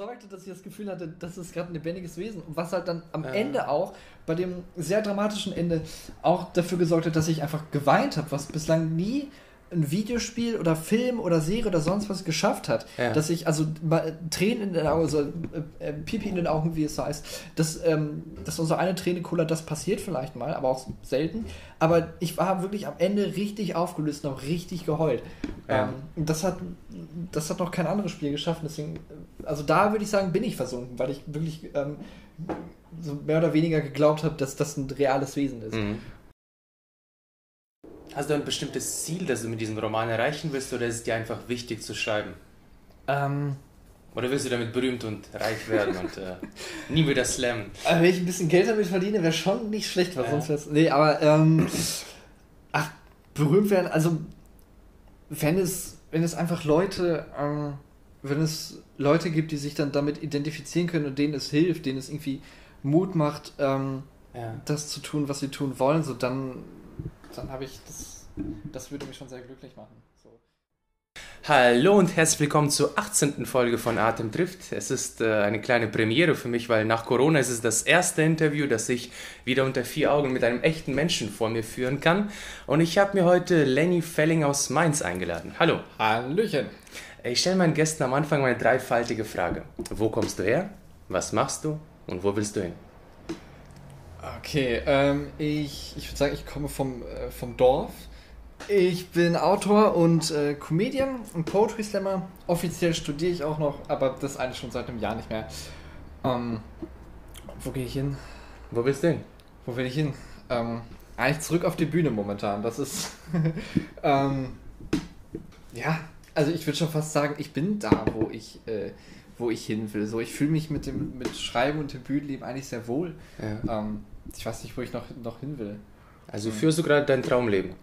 sorgte, dass ich das Gefühl hatte, das ist gerade ein lebendiges Wesen. Und was halt dann am ja. Ende auch, bei dem sehr dramatischen Ende, auch dafür gesorgt hat, dass ich einfach geweint habe, was bislang nie ein Videospiel oder Film oder Serie oder sonst was geschafft hat, ja. dass ich, also Tränen in den Augen, also äh, äh, Pipi in den Augen, wie es heißt, dass, ähm, dass unsere eine Träne Cola, das passiert vielleicht mal, aber auch selten. Aber ich war wirklich am Ende richtig aufgelöst und auch richtig geheult. Ja. Ähm, das, hat, das hat noch kein anderes Spiel geschafft. Deswegen, also da würde ich sagen, bin ich versunken, weil ich wirklich ähm, so mehr oder weniger geglaubt habe, dass das ein reales Wesen ist. Mhm. Hast du ein bestimmtes Ziel, das du mit diesem Roman erreichen willst, oder ist es dir einfach wichtig zu schreiben? Ähm, oder willst du damit berühmt und reich werden und äh, nie wieder slammen? Also wenn ich ein bisschen Geld damit verdiene, wäre schon nicht schlecht, weil ja. sonst wäre es. Nee, aber ähm, ach, berühmt werden, also wenn es, wenn es einfach Leute, ähm, wenn es Leute gibt, die sich dann damit identifizieren können und denen es hilft, denen es irgendwie Mut macht, ähm, ja. das zu tun, was sie tun wollen, so dann dann habe ich das, das würde mich schon sehr glücklich machen. So. Hallo und herzlich willkommen zur 18. Folge von Atem trifft. Es ist äh, eine kleine Premiere für mich, weil nach Corona ist es das erste Interview, das ich wieder unter vier Augen mit einem echten Menschen vor mir führen kann. Und ich habe mir heute Lenny Felling aus Mainz eingeladen. Hallo. Hallöchen. Ich stelle meinen Gästen am Anfang eine dreifaltige Frage. Wo kommst du her? Was machst du? Und wo willst du hin? Okay, ähm, ich, ich würde sagen, ich komme vom, äh, vom Dorf. Ich bin Autor und äh, Comedian und Poetry Slammer. Offiziell studiere ich auch noch, aber das eigentlich schon seit einem Jahr nicht mehr. Ähm, wo gehe ich hin? Wo willst du hin? Wo will ich hin? Ähm, eigentlich zurück auf die Bühne momentan. Das ist. ähm, ja, also ich würde schon fast sagen, ich bin da, wo ich. Äh, wo ich hin will. So, ich fühle mich mit dem mit Schreiben und dem Bühnenleben eigentlich sehr wohl. Ja. Ähm, ich weiß nicht, wo ich noch, noch hin will. Also führst du gerade dein Traumleben?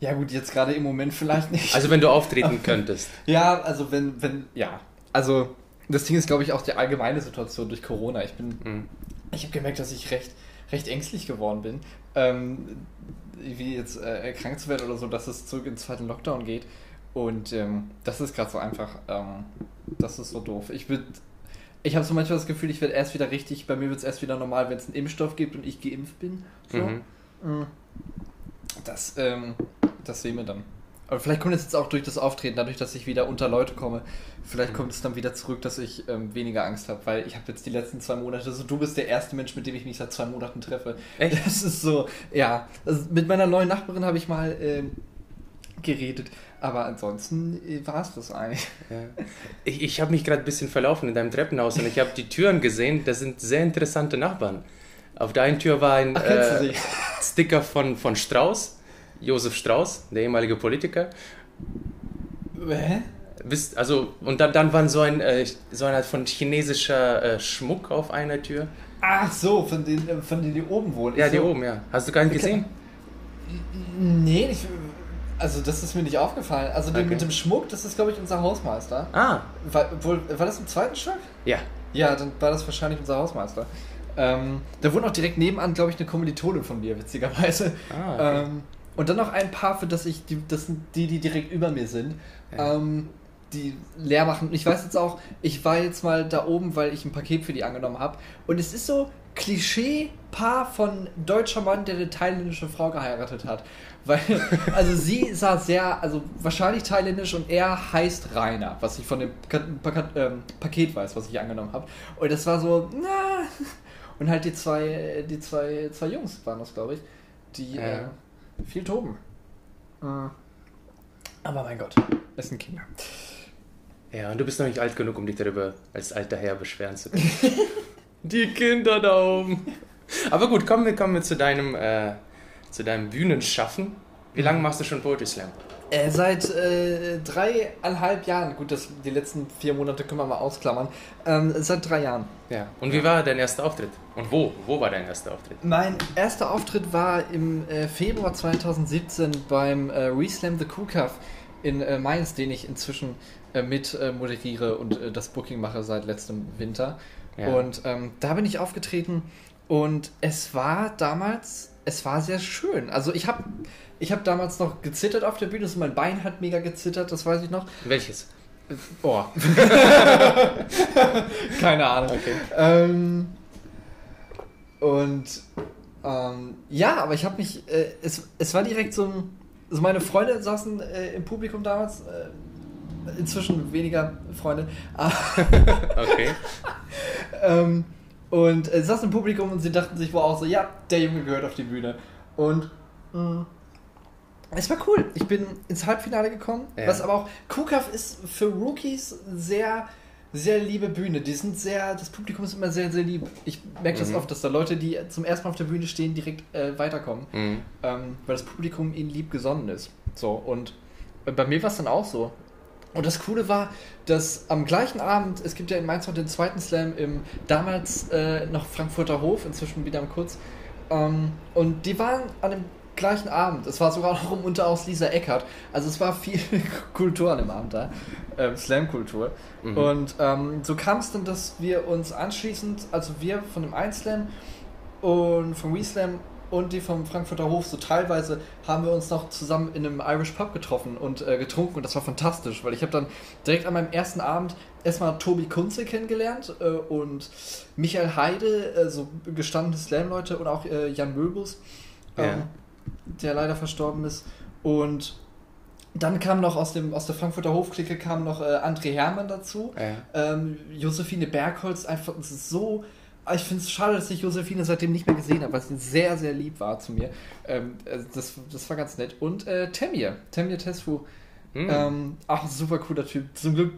Ja gut, jetzt gerade im Moment vielleicht nicht. Also wenn du auftreten könntest. Ja, also wenn, wenn, ja. Also das Ding ist, glaube ich, auch die allgemeine Situation durch Corona. Ich bin, mhm. ich habe gemerkt, dass ich recht, recht ängstlich geworden bin, ähm, wie jetzt äh, krank zu werden oder so, dass es zurück ins zweiten Lockdown geht. Und ähm, das ist gerade so einfach, ähm, das ist so doof. Ich würde ich habe so manchmal das Gefühl, ich werde erst wieder richtig, bei mir wird es erst wieder normal, wenn es einen Impfstoff gibt und ich geimpft bin. So. Mhm. Mm. Das, ähm, das sehen wir dann. Aber vielleicht kommt es jetzt auch durch das Auftreten, dadurch, dass ich wieder unter Leute komme, vielleicht mhm. kommt es dann wieder zurück, dass ich ähm, weniger Angst habe, weil ich habe jetzt die letzten zwei Monate, also du bist der erste Mensch, mit dem ich mich seit zwei Monaten treffe. Echt? Das ist so, ja. Also mit meiner neuen Nachbarin habe ich mal ähm, geredet. Aber ansonsten äh, war es das eigentlich. Ja. Ich, ich habe mich gerade ein bisschen verlaufen in deinem Treppenhaus und ich habe die Türen gesehen. Das sind sehr interessante Nachbarn. Auf der einen Tür war ein Ach, äh, Sticker von, von Strauß, Josef Strauß, der ehemalige Politiker. Hä? Bist, also, und dann, dann war so ein, äh, so eine Art von chinesischer äh, Schmuck auf einer Tür. Ach so, von denen, von denen die oben wohnen. Ja, die so. oben, ja. Hast du gar nicht gesehen? Nee, ich, also das ist mir nicht aufgefallen. Also okay. mit dem Schmuck, das ist glaube ich unser Hausmeister. Ah. War, wohl, war das im zweiten Stock? Ja. Ja, dann war das wahrscheinlich unser Hausmeister. Ähm, da wohnt auch direkt nebenan, glaube ich, eine Kommilitonin von mir, witzigerweise. Ah, okay. ähm, und dann noch ein paar, für das ich, die, das sind die, die direkt über mir sind. Ja. Ähm, die leer machen. Ich weiß jetzt auch, ich war jetzt mal da oben, weil ich ein Paket für die angenommen habe. Und es ist so Klischee-Paar von deutscher Mann, der eine thailändische Frau geheiratet hat. Weil, also sie sah sehr, also wahrscheinlich thailändisch und er heißt Rainer, was ich von dem ähm, Paket weiß, was ich angenommen habe. Und das war so, na. Und halt die zwei, die zwei, zwei Jungs waren das, glaube ich, die ja. äh, viel toben. Mhm. Aber mein Gott, es sind Kinder. Ja, und du bist noch nicht alt genug, um dich darüber als alter Herr beschweren zu können. die Kinder da oben. Aber gut, kommen wir, kommen wir zu deinem äh, zu deinem Bühnenschaffen. Wie lange machst du schon Poetry Slam? Äh, seit äh, dreieinhalb Jahren. Gut, das, die letzten vier Monate können wir mal ausklammern. Ähm, seit drei Jahren. Ja. Und wie war dein erster Auftritt? Und wo? Wo war dein erster Auftritt? Mein erster Auftritt war im äh, Februar 2017 beim äh, Reslam the Cool Cuff in äh, Mainz, den ich inzwischen äh, mit äh, moderiere und das Booking mache seit letztem Winter. Ja. Und ähm, da bin ich aufgetreten und es war damals es war sehr schön. Also ich habe ich hab damals noch gezittert auf der Bühne, also mein Bein hat mega gezittert, das weiß ich noch. Welches? Oh. Keine Ahnung. Okay. Ähm, und ähm, ja, aber ich habe mich, äh, es, es war direkt so ein, also meine Freunde saßen äh, im Publikum damals, äh, inzwischen weniger Freunde. okay. ähm, und äh, saßen im Publikum und sie dachten sich wohl auch so, ja, der Junge gehört auf die Bühne. Und mh, mm, es war cool. Ich bin ins Halbfinale gekommen, ja. was aber auch, KUKAF ist für Rookies sehr, sehr liebe Bühne. Die sind sehr, das Publikum ist immer sehr, sehr lieb. Ich merke das mhm. oft, dass da Leute, die zum ersten Mal auf der Bühne stehen, direkt äh, weiterkommen, mhm. ähm, weil das Publikum ihnen lieb gesonnen ist. So, und bei mir war es dann auch so. Und das Coole war, dass am gleichen Abend, es gibt ja in Mainz noch den zweiten Slam im damals äh, noch Frankfurter Hof, inzwischen wieder am Kurz. Ähm, und die waren an dem gleichen Abend. Es war sogar noch um Unteraus Lisa Eckert. Also es war viel Kultur an dem Abend da. Ähm, Slam-Kultur. Mhm. Und ähm, so kam es dann, dass wir uns anschließend, also wir von dem Einslam und vom WeSlam und die vom Frankfurter Hof, so teilweise haben wir uns noch zusammen in einem Irish Pub getroffen und äh, getrunken und das war fantastisch, weil ich habe dann direkt an meinem ersten Abend erstmal Tobi Kunze kennengelernt äh, und Michael Heide, äh, so gestandene Slam-Leute und auch äh, Jan Möbus. Ähm, ja der leider verstorben ist. Und dann kam noch aus, dem, aus der Frankfurter Hofklicke kam noch äh, André Hermann dazu. Ja. Ähm, Josephine Bergholz, einfach so. Ich finde es schade, dass ich Josephine seitdem nicht mehr gesehen habe, weil sie sehr, sehr lieb war zu mir. Ähm, äh, das, das war ganz nett. Und äh, Temir, Temir Tesfu, mhm. ähm, auch ein super cooler Typ. Zum Glück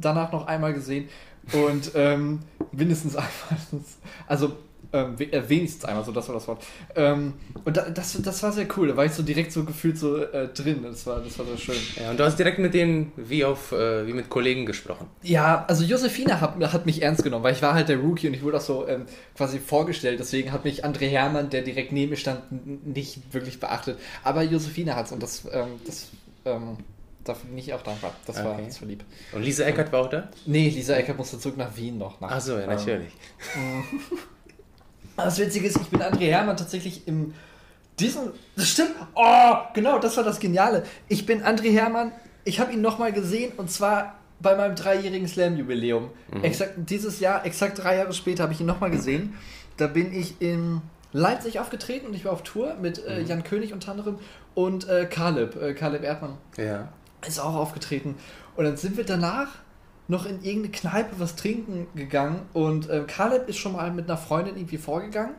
danach noch einmal gesehen. Und ähm, mindestens einmal. Also ähm, äh, wenigstens einmal, so das war das Wort. Ähm, und da, das, das war sehr cool, da war ich so direkt so gefühlt so äh, drin, das war, das war so schön. Ja, und du hast direkt mit denen wie auf äh, wie mit Kollegen gesprochen. Ja, also Josephine hat, hat mich ernst genommen, weil ich war halt der Rookie und ich wurde auch so ähm, quasi vorgestellt, deswegen hat mich André Hermann, der direkt neben mir stand, nicht wirklich beachtet. Aber Josephine hat es und das, ähm, das ähm, dafür bin ich auch dankbar. Das, okay. war, das war lieb. Und Lisa Eckert war auch da? Nee, Lisa Eckert musste zurück nach Wien noch. Nach, Ach so, ja, natürlich. Ähm, Das Witzige ist, ich bin André Hermann tatsächlich im diesen. Das stimmt. Oh, genau, das war das Geniale. Ich bin André Hermann. Ich habe ihn nochmal gesehen und zwar bei meinem dreijährigen Slam-Jubiläum. Mhm. Exakt dieses Jahr, exakt drei Jahre später, habe ich ihn nochmal gesehen. Da bin ich in Leipzig aufgetreten und ich war auf Tour mit äh, mhm. Jan König unter anderem und äh, Kaleb, äh, Kaleb Erdmann. Ja. Ist auch aufgetreten. Und dann sind wir danach noch in irgendeine Kneipe was trinken gegangen und äh, Caleb ist schon mal mit einer Freundin irgendwie vorgegangen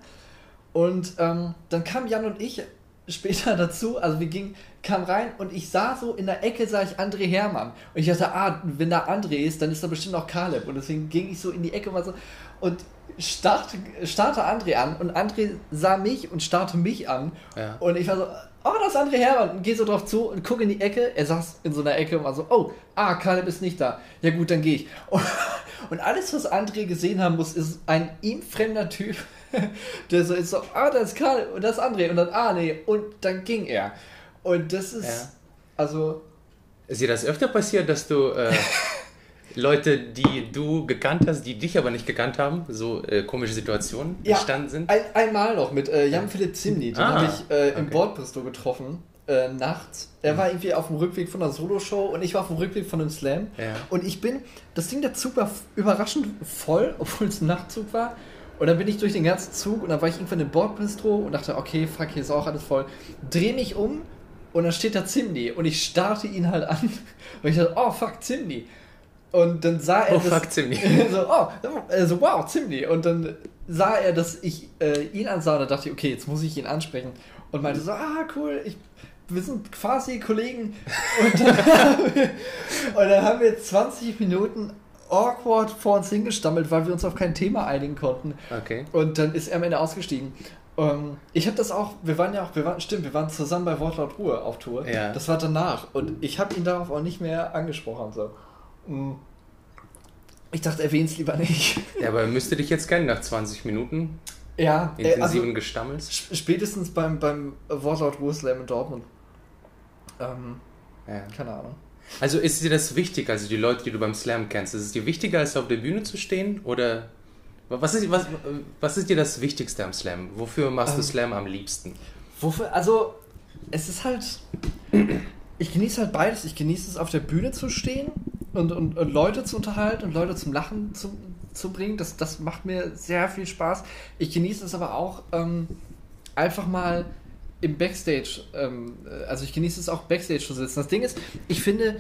und ähm, dann kam Jan und ich später dazu, also wir gingen, kam rein und ich sah so in der Ecke sah ich André Hermann und ich dachte, ah, wenn da André ist, dann ist da bestimmt auch Caleb und deswegen ging ich so in die Ecke mal so und starte, starte André an und André sah mich und starrte mich an ja. und ich war so, oh, das ist André Hermann. Und geh so drauf zu und guck in die Ecke. Er saß in so einer Ecke und war so, oh, ah, Caleb ist nicht da. Ja gut, dann gehe ich. Und, alles, was André gesehen haben muss, ist ein ihm fremder Typ, der so ist so, ah, das ist Caleb und das ist André. Und dann, ah, nee. Und dann ging er. Und das ist, ja. also... Ist dir das öfter passiert, dass du... Äh Leute, die du gekannt hast, die dich aber nicht gekannt haben, so äh, komische Situationen ja, entstanden sind? Ein, einmal noch mit äh, Jan-Philipp Zimni, den ah, habe ich äh, im okay. Bordbistro getroffen. Äh, nachts. Er mhm. war irgendwie auf dem Rückweg von einer Soloshow und ich war auf dem Rückweg von einem Slam. Ja. Und ich bin, das Ding, der Zug war überraschend voll, obwohl es ein Nachtzug war. Und dann bin ich durch den ganzen Zug und dann war ich irgendwann im Bordbistro und dachte, okay, fuck, hier ist auch alles voll. Dreh mich um und dann steht da Zimni und ich starte ihn halt an. Und ich dachte, oh fuck, Zimni. Und dann sah er. Oh, das, fuck, Zimni. so, oh, also, wow, Zimni. Und dann sah er, dass ich äh, ihn ansah und da dachte ich, okay, jetzt muss ich ihn ansprechen. Und meinte so, ah, cool, ich, wir sind quasi Kollegen. Und dann, haben wir, und dann haben wir 20 Minuten awkward vor uns hingestammelt, weil wir uns auf kein Thema einigen konnten. Okay. Und dann ist er am Ende ausgestiegen. Um, ähm, ich habe das auch, wir waren ja auch, wir waren, stimmt, wir waren zusammen bei Wortlaut Ruhe auf Tour. Ja. Das war danach. Und ich habe ihn darauf auch nicht mehr angesprochen. So. Mm. Ich dachte, erwähn's lieber nicht. Ja, aber er müsste dich jetzt kennen nach 20 Minuten. Ja, intensiven also, Gestammels. Spätestens beim, beim Wortlaut Ruheslam in Dortmund. Ähm, ja. Keine Ahnung. Also ist dir das wichtig, also die Leute, die du beim Slam kennst, ist es dir wichtiger, als auf der Bühne zu stehen? Oder was ist, was, was ist dir das Wichtigste am Slam? Wofür machst ähm, du Slam am liebsten? Wofür, also es ist halt, ich genieße halt beides. Ich genieße es, auf der Bühne zu stehen und, und, und, Leute zu unterhalten und Leute zum Lachen zu, zu bringen. Das, das macht mir sehr viel Spaß. Ich genieße es aber auch ähm, einfach mal im Backstage, ähm, also ich genieße es auch Backstage zu sitzen. Das Ding ist, ich finde,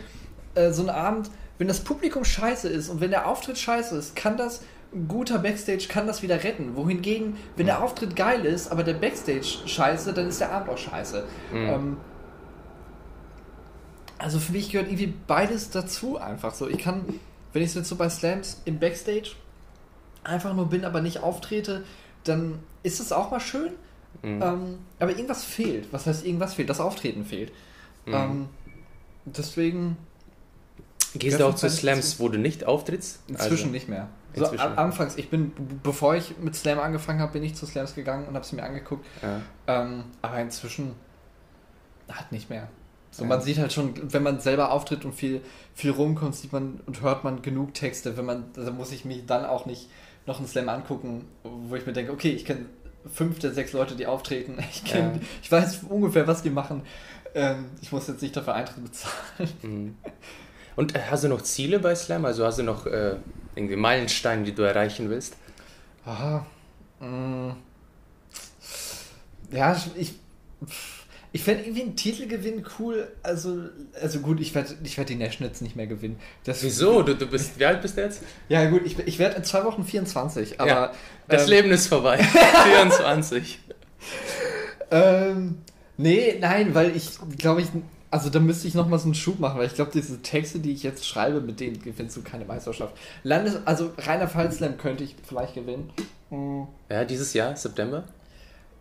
äh, so ein Abend, wenn das Publikum scheiße ist und wenn der Auftritt scheiße ist, kann das ein guter Backstage kann das wieder retten. Wohingegen, wenn der Auftritt geil ist, aber der Backstage scheiße, dann ist der Abend auch scheiße. Mhm. Ähm, also für mich gehört irgendwie beides dazu einfach so. Ich kann, wenn ich jetzt so bei Slams im Backstage einfach nur bin, aber nicht auftrete, dann ist es auch mal schön. Mhm. Ähm, aber irgendwas fehlt. Was heißt irgendwas fehlt? Das Auftreten fehlt. Mhm. Ähm, deswegen. Gehst du auch zu Slams, wo du nicht auftrittst? Inzwischen also, nicht mehr. So, anfangs, ich bin, bevor ich mit Slam angefangen habe, bin ich zu Slams gegangen und habe es mir angeguckt. Ja. Ähm, aber inzwischen halt nicht mehr. So, ja. man sieht halt schon, wenn man selber auftritt und viel, viel rumkommt, sieht man und hört man genug Texte. Wenn man, da muss ich mich dann auch nicht noch einen Slam angucken, wo ich mir denke, okay, ich kenne fünf der sechs Leute, die auftreten. Ich, kenn, ja. ich weiß ungefähr, was die machen. Ähm, ich muss jetzt nicht dafür Eintritt bezahlen. Mhm. Und äh, hast du noch Ziele bei Slam? Also hast du noch äh, irgendwie Meilensteine, die du erreichen willst? Aha. Mm. Ja, ich. Ich fände irgendwie einen Titelgewinn cool. Also, also gut, ich werde ich werd die Nationals nicht mehr gewinnen. Das Wieso? Du, du bist, wie alt bist du jetzt? Ja, gut, ich, ich werde in zwei Wochen 24. Aber, ja, das ähm, Leben ist vorbei. 24. ähm, nee, nein, weil ich glaube ich. Also da müsste ich nochmal so einen Schub machen, weil ich glaube, diese Texte, die ich jetzt schreibe, mit denen gewinnst du keine Meisterschaft. Landes, also reiner Fallslam könnte ich vielleicht gewinnen. Ja, dieses Jahr, September?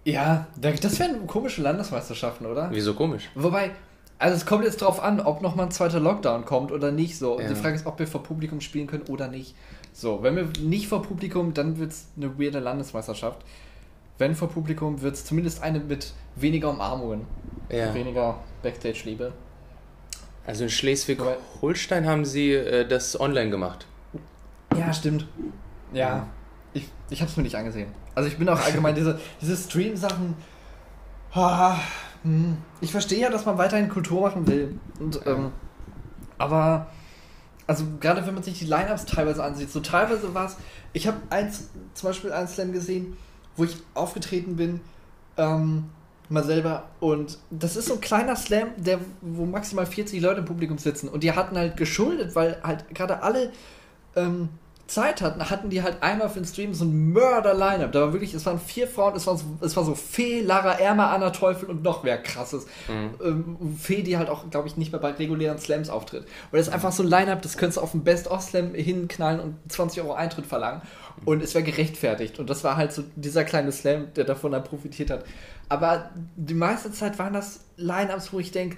Ja, das wären komische Landesmeisterschaften, oder? Wieso komisch? Wobei, also es kommt jetzt drauf an, ob nochmal ein zweiter Lockdown kommt oder nicht. So. Und ja. die Frage ist, ob wir vor Publikum spielen können oder nicht. So, wenn wir nicht vor Publikum, dann wird es eine weirde Landesmeisterschaft. Wenn vor Publikum, wird es zumindest eine mit weniger Umarmungen. Ja. Weniger Backstage-Liebe. Also in Schleswig-Holstein haben sie äh, das online gemacht. Ja, stimmt. Ja, ich, ich habe es mir nicht angesehen. Also ich bin auch allgemein diese, diese Stream-Sachen. Hm, ich verstehe ja, dass man weiterhin Kultur machen will. Und, ähm, aber also gerade wenn man sich die Lineups teilweise ansieht, so teilweise war es. Ich habe eins, zum Beispiel einen Slam gesehen, wo ich aufgetreten bin, ähm, mal selber. Und das ist so ein kleiner Slam, der, wo maximal 40 Leute im Publikum sitzen. Und die hatten halt geschuldet, weil halt gerade alle ähm, Zeit hatten, hatten die halt einmal für den Stream so ein Mörder-Line-Up. Da war wirklich, es waren vier Frauen, es war so, es war so Fee, Lara, Erma, Anna, Teufel und noch wer krasses. Mhm. Ähm, Fee, die halt auch, glaube ich, nicht mehr bei regulären Slams auftritt. Und das ist einfach so ein Line-Up, das könntest du auf dem Best-of-Slam hinknallen und 20 Euro Eintritt verlangen. Und es wäre gerechtfertigt. Und das war halt so dieser kleine Slam, der davon dann profitiert hat. Aber die meiste Zeit waren das Line-Ups, wo ich denke,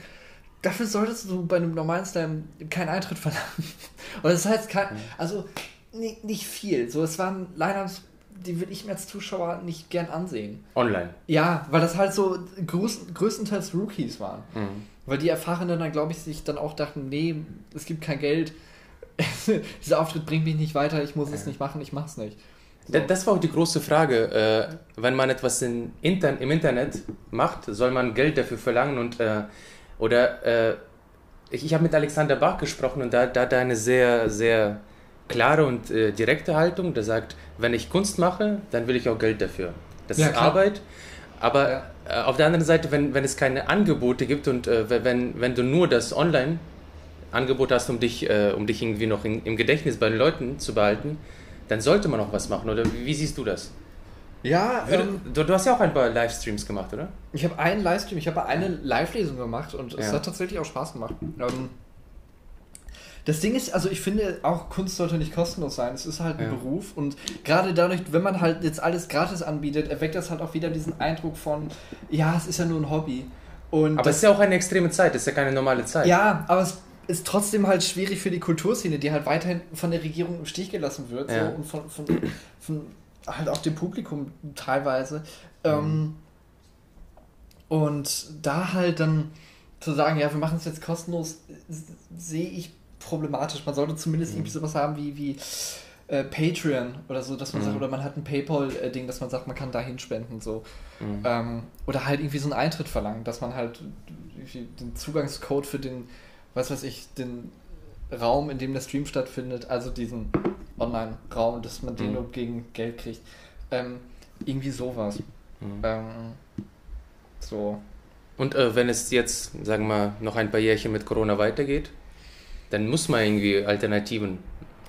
dafür solltest du bei einem normalen Slam keinen Eintritt verlangen. Und das heißt, kein, mhm. also nicht, nicht viel. So, es waren Lineups, die würde ich mir als Zuschauer nicht gern ansehen. Online. Ja, weil das halt so größ, größtenteils Rookies waren. Mhm. Weil die Erfahrenen dann, glaube ich, sich dann auch dachten, nee, es gibt kein Geld. Dieser Auftritt bringt mich nicht weiter, ich muss ja. es nicht machen, ich mach's nicht. So. Das war auch die große Frage. Äh, wenn man etwas in Inter im Internet macht, soll man Geld dafür verlangen und äh, oder äh, ich, ich habe mit Alexander Bach gesprochen und da, da hat er eine sehr, sehr klare und äh, direkte Haltung, der sagt, wenn ich Kunst mache, dann will ich auch Geld dafür. Das ja, ist klar. Arbeit. Aber ja. äh, auf der anderen Seite, wenn, wenn es keine Angebote gibt und äh, wenn, wenn du nur das Online-Angebot hast, um dich, äh, um dich irgendwie noch in, im Gedächtnis bei den Leuten zu behalten, dann sollte man auch was machen. Oder wie, wie siehst du das? Ja, Würde, ähm, du, du, hast ja auch ein paar Livestreams gemacht, oder? Ich habe einen Livestream, ich habe eine Live-Lesung gemacht und ja. es hat tatsächlich auch Spaß gemacht. Ähm, das Ding ist, also ich finde auch Kunst sollte nicht kostenlos sein. Es ist halt ein ja. Beruf und gerade dadurch, wenn man halt jetzt alles gratis anbietet, erweckt das halt auch wieder diesen Eindruck von, ja, es ist ja nur ein Hobby. Und aber es ist ja auch eine extreme Zeit, es ist ja keine normale Zeit. Ja, aber es ist trotzdem halt schwierig für die Kulturszene, die halt weiterhin von der Regierung im Stich gelassen wird ja. so, und von, von, von, halt auch dem Publikum teilweise. Mhm. Ähm, und da halt dann zu sagen, ja, wir machen es jetzt kostenlos, sehe ich problematisch. Man sollte zumindest mhm. irgendwie sowas haben wie, wie äh, Patreon oder so, dass man mhm. sagt, oder man hat ein PayPal-Ding, dass man sagt, man kann dahin spenden. So. Mhm. Ähm, oder halt irgendwie so einen Eintritt verlangen, dass man halt den Zugangscode für den, was weiß ich, den Raum, in dem der Stream stattfindet, also diesen Online-Raum, dass man den mhm. nur gegen Geld kriegt. Ähm, irgendwie sowas. Mhm. Ähm, so. Und äh, wenn es jetzt, sagen wir mal, noch ein paar Jährchen mit Corona weitergeht, dann muss man irgendwie Alternativen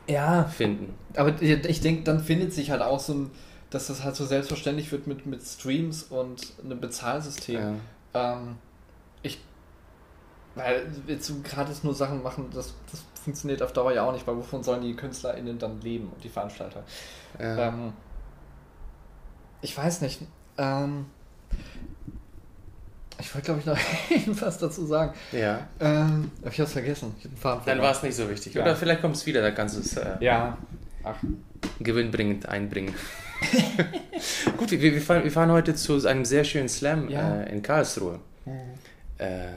ja, finden. Aber ich denke, dann findet sich halt auch so ein, dass das halt so selbstverständlich wird mit, mit Streams und einem Bezahlsystem. Ja. Ähm, ich, weil jetzt gratis nur Sachen machen, das, das funktioniert auf Dauer ja auch nicht, weil wovon sollen die KünstlerInnen dann leben und die Veranstalter? Ja. Ähm, ich weiß nicht. Ähm, ich wollte, glaube ich, noch was dazu sagen. Ja. Ähm, aber ich habe es vergessen. Dann war es nicht so wichtig. Ja. Oder vielleicht kommt es wieder, da kannst du es äh, ja. Ach. gewinnbringend einbringen. Gut, wir, wir, fahren, wir, fahren, heute zu einem sehr schönen Slam ja. äh, in Karlsruhe. Mhm. Äh,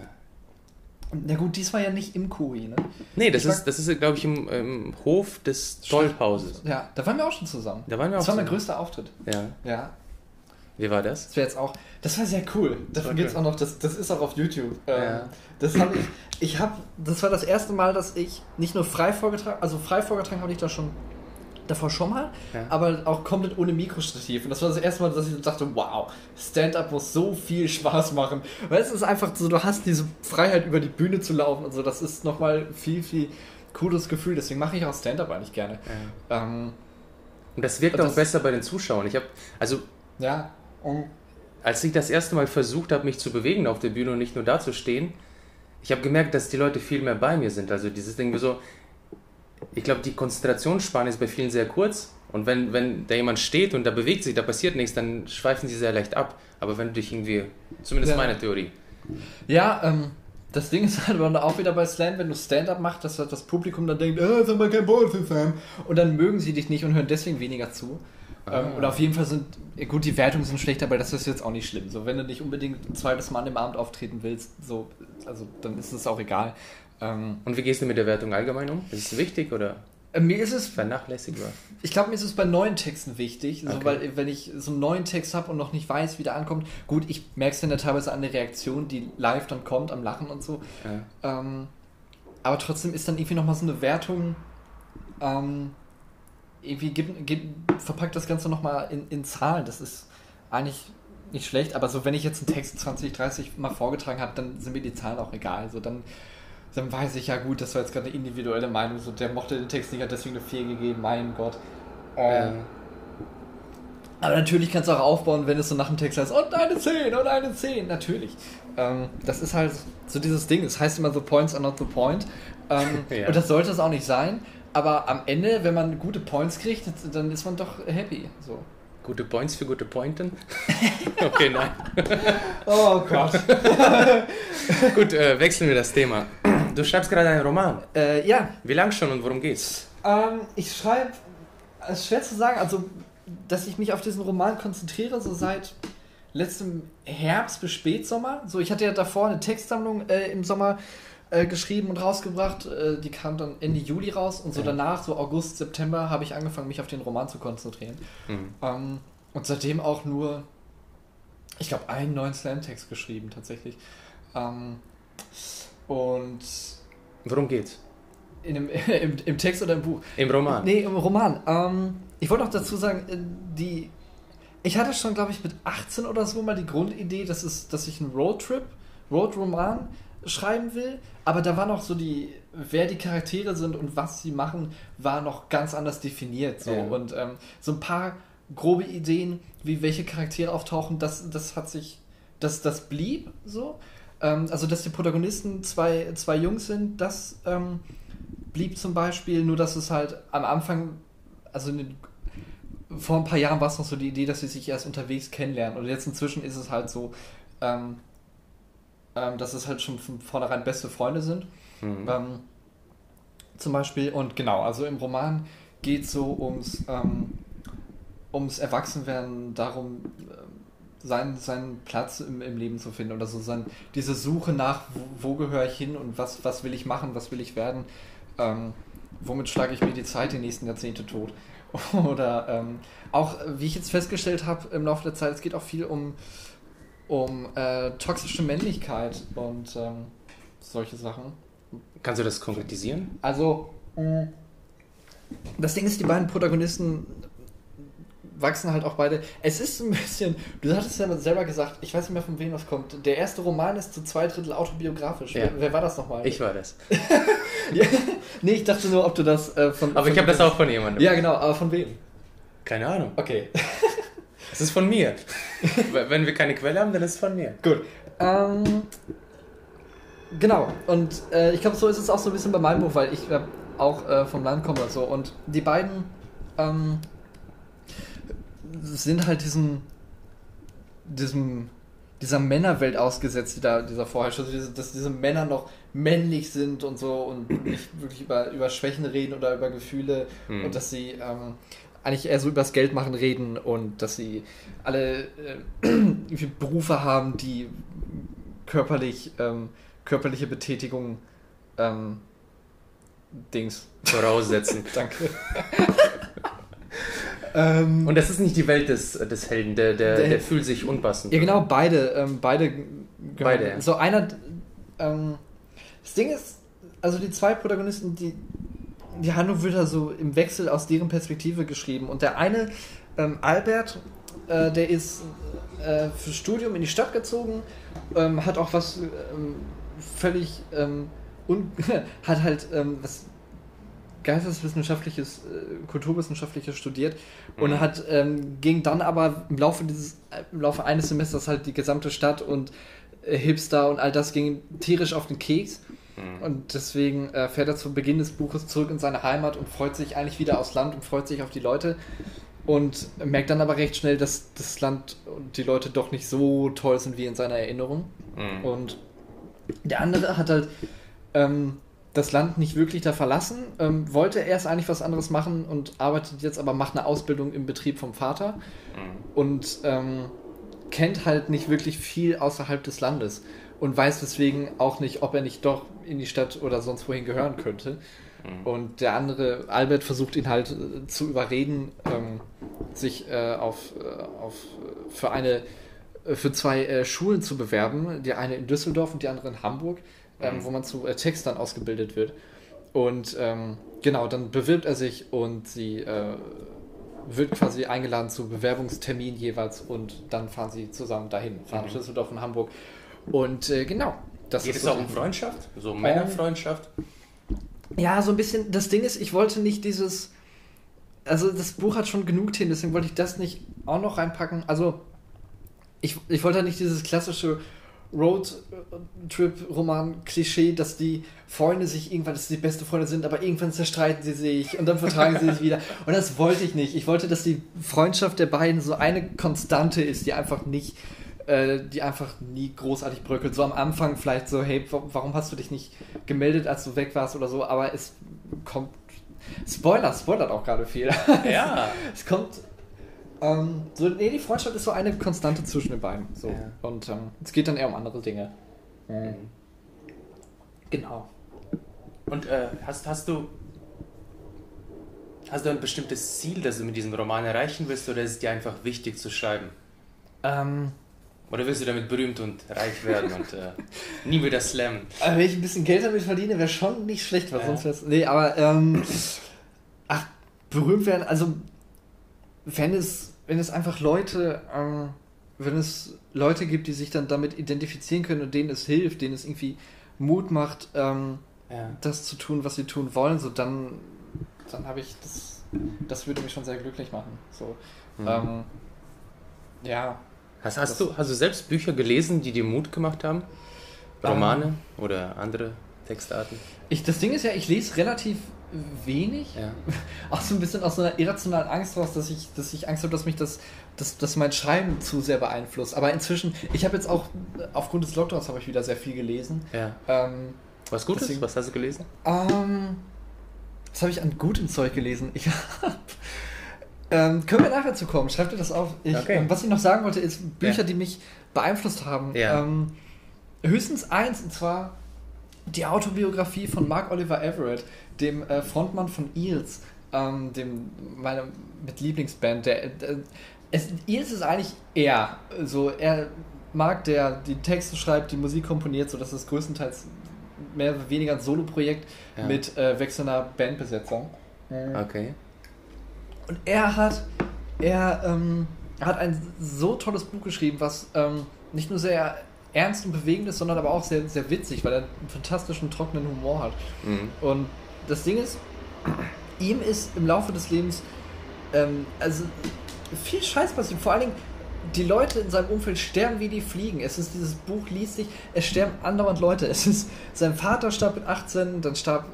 na gut, dies war ja nicht im Kuri, ne? Nee, das ist, das ist, glaube ich, im, im, Hof des Tollhauses. Ja, da waren wir auch schon zusammen. Da waren wir auch das war mein größter Auftritt. Ja. Ja. Wie war das? Das wäre jetzt auch, das war sehr cool. Davon gibt es auch noch, das, das ist auch auf YouTube. Ähm, ja. Das habe ich, ich habe, das war das erste Mal, dass ich nicht nur frei vorgetragen, also frei vorgetragen habe ich da schon davor schon mal, ja. aber auch komplett ohne Mikrostativ. Und das war das erste Mal, dass ich dachte, wow, Stand-up muss so viel Spaß machen. Weil es ist einfach so, du hast diese Freiheit, über die Bühne zu laufen und so. Das ist nochmal viel, viel cooles Gefühl. Deswegen mache ich auch Stand-up eigentlich gerne. Ja. Ähm, und das wirkt und auch besser bei den Zuschauern. Ich habe, also. Ja. Und als ich das erste Mal versucht habe, mich zu bewegen auf der Bühne und nicht nur da zu stehen, ich habe gemerkt, dass die Leute viel mehr bei mir sind. Also dieses Ding so, ich glaube, die Konzentrationsspanne ist bei vielen sehr kurz. Und wenn, wenn da jemand steht und da bewegt sich, da passiert nichts, dann schweifen sie sehr leicht ab. Aber wenn du dich irgendwie, zumindest ja. meine Theorie. Ja, ähm, das Ding ist halt auch wieder bei Slam, wenn du Stand-up machst, dass das Publikum dann denkt, äh, sag mal kein Bullshit, Sam. Und dann mögen sie dich nicht und hören deswegen weniger zu. Ah. Ähm, oder auf jeden Fall sind, gut, die Wertungen sind schlecht, aber das ist jetzt auch nicht schlimm. So, wenn du nicht unbedingt ein zweites Mal an dem Abend auftreten willst, so, also dann ist es auch egal. Ähm, Und wie gehst du mit der Wertung allgemein um? Ist es wichtig oder? Äh, mir ist es vernachlässigbar. Ich glaube, mir ist es bei neuen Texten wichtig, okay. so, weil wenn ich so einen neuen Text habe und noch nicht weiß, wie der ankommt, gut, ich merke es dann ja teilweise an der Reaktion, die live dann kommt, am Lachen und so. Ja. Ähm, aber trotzdem ist dann irgendwie nochmal so eine Wertung, ähm, irgendwie gibt, gibt, verpackt das Ganze nochmal in, in Zahlen. Das ist eigentlich nicht schlecht, aber so wenn ich jetzt einen Text 20, 30 mal vorgetragen habe, dann sind mir die Zahlen auch egal. So dann dann weiß ich ja gut, das war jetzt gerade eine individuelle Meinung, so der mochte den Text nicht, hat deswegen eine 4 gegeben, mein Gott. Ähm, aber natürlich kannst du auch aufbauen, wenn es so nach dem Text heißt, und eine 10, und eine 10, natürlich. Ähm, das ist halt so dieses Ding, es das heißt immer, the points are not the point. Ähm, ja. Und das sollte es auch nicht sein, aber am Ende, wenn man gute Points kriegt, dann ist man doch happy. So. Gute Points für gute Pointen? okay, nein. oh Gott. Gut, äh, wechseln wir das Thema. Du schreibst gerade einen Roman. Äh, ja. Wie lang schon und worum geht's? Ähm, ich schreibe, es ist schwer zu sagen, also, dass ich mich auf diesen Roman konzentriere, so seit letztem Herbst bis Spätsommer. So, ich hatte ja davor eine Textsammlung äh, im Sommer äh, geschrieben und rausgebracht. Äh, die kam dann Ende Juli raus und so ja. danach, so August, September, habe ich angefangen, mich auf den Roman zu konzentrieren. Mhm. Ähm, und seitdem auch nur, ich glaube, einen neuen Slam-Text geschrieben tatsächlich. Ähm, und. Worum geht's? In dem, im, Im Text oder im Buch? Im Roman. Nee, im Roman. Ähm, ich wollte noch dazu sagen, äh, die. Ich hatte schon, glaube ich, mit 18 oder so mal die Grundidee, dass, es, dass ich einen Roadtrip, Roadroman schreiben will, aber da war noch so die, wer die Charaktere sind und was sie machen, war noch ganz anders definiert. So. Ja. Und ähm, so ein paar grobe Ideen, wie welche Charaktere auftauchen, das, das hat sich, das, das blieb so. Ähm, also, dass die Protagonisten zwei, zwei Jungs sind, das ähm, blieb zum Beispiel, nur dass es halt am Anfang, also den, vor ein paar Jahren war es noch so die Idee, dass sie sich erst unterwegs kennenlernen. Und jetzt inzwischen ist es halt so, ähm, ähm, dass es halt schon von vornherein beste Freunde sind. Mhm. Ähm, zum Beispiel, und genau, also im Roman geht es so ums, ähm, ums Erwachsenwerden, darum, äh, seinen, seinen Platz im, im Leben zu finden oder so sein, diese Suche nach, wo, wo gehöre ich hin und was, was will ich machen, was will ich werden, ähm, womit schlage ich mir die Zeit die nächsten Jahrzehnte tot. oder ähm, auch, wie ich jetzt festgestellt habe im Laufe der Zeit, es geht auch viel um um äh, toxische Männlichkeit und ähm, solche Sachen. Kannst du das konkretisieren? Also, mh, das Ding ist, die beiden Protagonisten wachsen halt auch beide. Es ist ein bisschen, du hattest ja selber gesagt, ich weiß nicht mehr von wem das kommt. Der erste Roman ist zu zwei Drittel autobiografisch. Ja. Wer, wer, war das nochmal? Ich war das. ja, nee, ich dachte nur, ob du das äh, von. Aber von ich habe das auch von jemandem. Ja, genau, aber von wem? Keine Ahnung. Okay. Es ist von mir. Wenn wir keine Quelle haben, dann ist es von mir. Gut. Ähm, genau. Und äh, ich glaube, so ist es auch so ein bisschen bei meinem Buch, weil ich äh, auch äh, vom Land komme und so. Und die beiden ähm, sind halt diesem, diesem, dieser Männerwelt ausgesetzt, die da, dieser Vorherrscher, also dass diese Männer noch männlich sind und so und nicht wirklich über, über Schwächen reden oder über Gefühle hm. und dass sie ähm, eigentlich eher so übers Geld machen reden und dass sie alle äh, Berufe haben, die körperlich, ähm, körperliche Betätigung ähm, Dings voraussetzen. Danke. Ähm, und das ist nicht die Welt des, des Helden, der, der, der, der fühlt sich unpassend. Ja, genau, beide. Ähm, beide. Beide. So einer. Ähm, das Ding ist, also die zwei Protagonisten, die, die Handlung wird da so im Wechsel aus deren Perspektive geschrieben. Und der eine, ähm, Albert, äh, der ist äh, fürs Studium in die Stadt gezogen, ähm, hat auch was ähm, völlig. Ähm, un hat halt was geisteswissenschaftliches, äh, kulturwissenschaftliches studiert mhm. und hat ähm, ging dann aber im Laufe dieses im Laufe eines Semesters halt die gesamte Stadt und äh, Hipster und all das ging tierisch auf den Keks mhm. und deswegen äh, fährt er zu Beginn des Buches zurück in seine Heimat und freut sich eigentlich wieder aufs Land und freut sich auf die Leute und merkt dann aber recht schnell, dass das Land und die Leute doch nicht so toll sind wie in seiner Erinnerung mhm. und der andere hat halt ähm, das Land nicht wirklich da verlassen, ähm, wollte erst eigentlich was anderes machen und arbeitet jetzt aber, macht eine Ausbildung im Betrieb vom Vater mhm. und ähm, kennt halt nicht wirklich viel außerhalb des Landes und weiß deswegen auch nicht, ob er nicht doch in die Stadt oder sonst wohin gehören könnte. Mhm. Und der andere, Albert, versucht ihn halt äh, zu überreden, ähm, sich äh, auf, äh, auf, für eine äh, für zwei äh, Schulen zu bewerben, die eine in Düsseldorf und die andere in Hamburg ähm, mhm. wo man zu äh, Textern ausgebildet wird. Und ähm, genau, dann bewirbt er sich und sie äh, wird quasi eingeladen zu Bewerbungstermin jeweils und dann fahren sie zusammen dahin, fahren mhm. Düsseldorf und Hamburg. Und genau. Das Geht es so auch um Freundschaft? So Männerfreundschaft? Ja, so ein bisschen. Das Ding ist, ich wollte nicht dieses. Also, das Buch hat schon genug Themen, deswegen wollte ich das nicht auch noch reinpacken. Also, ich, ich wollte halt nicht dieses klassische Roadtrip-Roman-Klischee, dass die Freunde sich irgendwann, dass sie die beste Freunde sind, aber irgendwann zerstreiten sie sich und dann vertragen sie sich wieder. Und das wollte ich nicht. Ich wollte, dass die Freundschaft der beiden so eine Konstante ist, die einfach nicht, äh, die einfach nie großartig bröckelt. So am Anfang vielleicht so, hey, warum hast du dich nicht gemeldet, als du weg warst oder so, aber es kommt. Spoiler, spoilert auch gerade viel. Ja. es kommt ähm, so, nee, die Freundschaft ist so eine Konstante zwischen den beiden. So. Ja. Und ähm, es geht dann eher um andere Dinge. Mhm. Genau. Und äh, hast, hast du hast du ein bestimmtes Ziel, das du mit diesem Roman erreichen willst, oder ist es dir einfach wichtig zu schreiben? Ähm, oder willst du damit berühmt und reich werden und äh, nie wieder slammen? Aber wenn ich ein bisschen Geld damit verdiene, wäre schon nicht schlecht, weil ja. sonst wäre es. Nee, aber ähm, ach, berühmt werden, also wenn es wenn es einfach Leute, ähm, wenn es Leute gibt, die sich dann damit identifizieren können und denen es hilft, denen es irgendwie Mut macht, ähm, ja. das zu tun, was sie tun wollen, so dann, dann habe ich das, das würde mich schon sehr glücklich machen. So, mhm. ähm, ja. Hast, hast, du, hast du selbst Bücher gelesen, die dir Mut gemacht haben? Romane ähm, oder andere Textarten? Ich, das Ding ist ja, ich lese relativ wenig. Ja. Auch so ein bisschen aus so einer irrationalen Angst raus, dass ich, dass ich Angst habe, dass mich das, dass, dass mein Schreiben zu sehr beeinflusst. Aber inzwischen, ich habe jetzt auch, aufgrund des Lockdowns habe ich wieder sehr viel gelesen. Ja. Ähm, Was Gutes? Deswegen, Was hast du gelesen? Ähm, was habe ich an gutem Zeug gelesen? Ich habe ähm, können wir nachher zu kommen? Schreibt ihr das auf. Ich, okay. ähm, was ich noch sagen wollte, ist Bücher, ja. die mich beeinflusst haben. Ja. Ähm, höchstens eins, und zwar die Autobiografie von Mark Oliver Everett dem äh, Frontmann von Eels, ähm, dem meiner mit Lieblingsband, der, der es, Eels ist eigentlich er, so er mag der die Texte schreibt, die Musik komponiert, so dass es größtenteils mehr oder weniger ein Solo-Projekt ja. mit äh, wechselnder Bandbesetzung. Okay. Und er hat, er, ähm, hat ein so tolles Buch geschrieben, was ähm, nicht nur sehr ernst und bewegend ist, sondern aber auch sehr, sehr witzig, weil er einen fantastischen, trockenen Humor hat. Mhm. Und das Ding ist, ihm ist im Laufe des Lebens ähm, also viel Scheiß passiert. Vor allen Dingen, die Leute in seinem Umfeld sterben wie die Fliegen. Es ist dieses Buch liest sich, es sterben andauernd Leute. Es ist, sein Vater starb mit 18, dann starb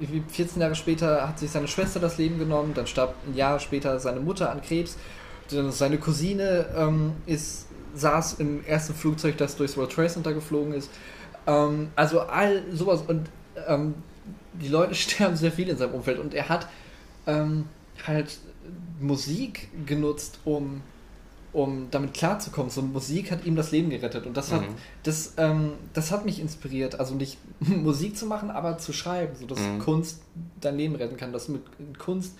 14 Jahre später hat sich seine Schwester das Leben genommen, dann starb ein Jahr später seine Mutter an Krebs, seine Cousine ähm, ist, saß im ersten Flugzeug, das durchs World Trade Center geflogen ist. Ähm, also all sowas und ähm, die Leute sterben sehr viel in seinem Umfeld und er hat ähm, halt Musik genutzt, um um damit klarzukommen. So Musik hat ihm das Leben gerettet und das hat, mhm. das, ähm, das hat mich inspiriert. Also nicht Musik zu machen, aber zu schreiben, so dass mhm. Kunst dein Leben retten kann, dass du mit Kunst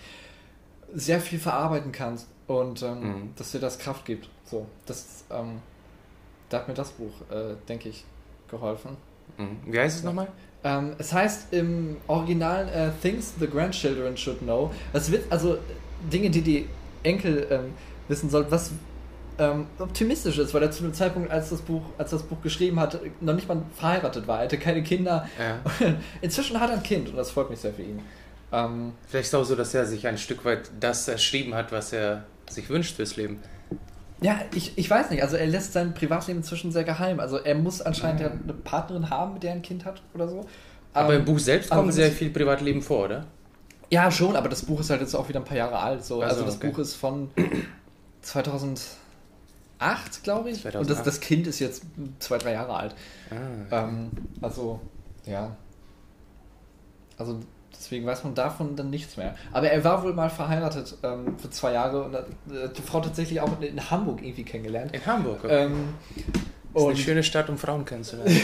sehr viel verarbeiten kannst und ähm, mhm. dass dir das Kraft gibt. So, das, ähm, da hat mir das Buch, äh, denke ich, geholfen. Mhm. Wie heißt es nochmal? Ähm, es heißt im Original äh, Things the Grandchildren Should Know. Das wird also Dinge, die die Enkel ähm, wissen sollten. Was ähm, optimistisch ist, weil er zu dem Zeitpunkt, als das Buch, als das Buch geschrieben hat, noch nicht mal verheiratet war. Er hatte keine Kinder. Ja. Inzwischen hat er ein Kind und das freut mich sehr für ihn. Ähm, Vielleicht ist auch so, dass er sich ein Stück weit das erschrieben hat, was er sich wünscht fürs Leben. Ja, ich, ich weiß nicht. Also er lässt sein Privatleben inzwischen sehr geheim. Also er muss anscheinend ja eine Partnerin haben, mit der er ein Kind hat oder so. Aber ähm, im Buch selbst kommt sehr viel Privatleben vor, oder? Ja, schon, aber das Buch ist halt jetzt auch wieder ein paar Jahre alt. So. Also, also das okay. Buch ist von 2000 acht, glaube ich. 2008. Und das, das Kind ist jetzt zwei, drei Jahre alt. Ah, ähm, also, ja. Also deswegen weiß man davon dann nichts mehr. Aber er war wohl mal verheiratet ähm, für zwei Jahre und hat äh, die Frau tatsächlich auch in, in, Hamburg irgendwie kennengelernt. In Hamburg, okay. Ähm, ist eine schöne Stadt, um Frauen kennenzulernen.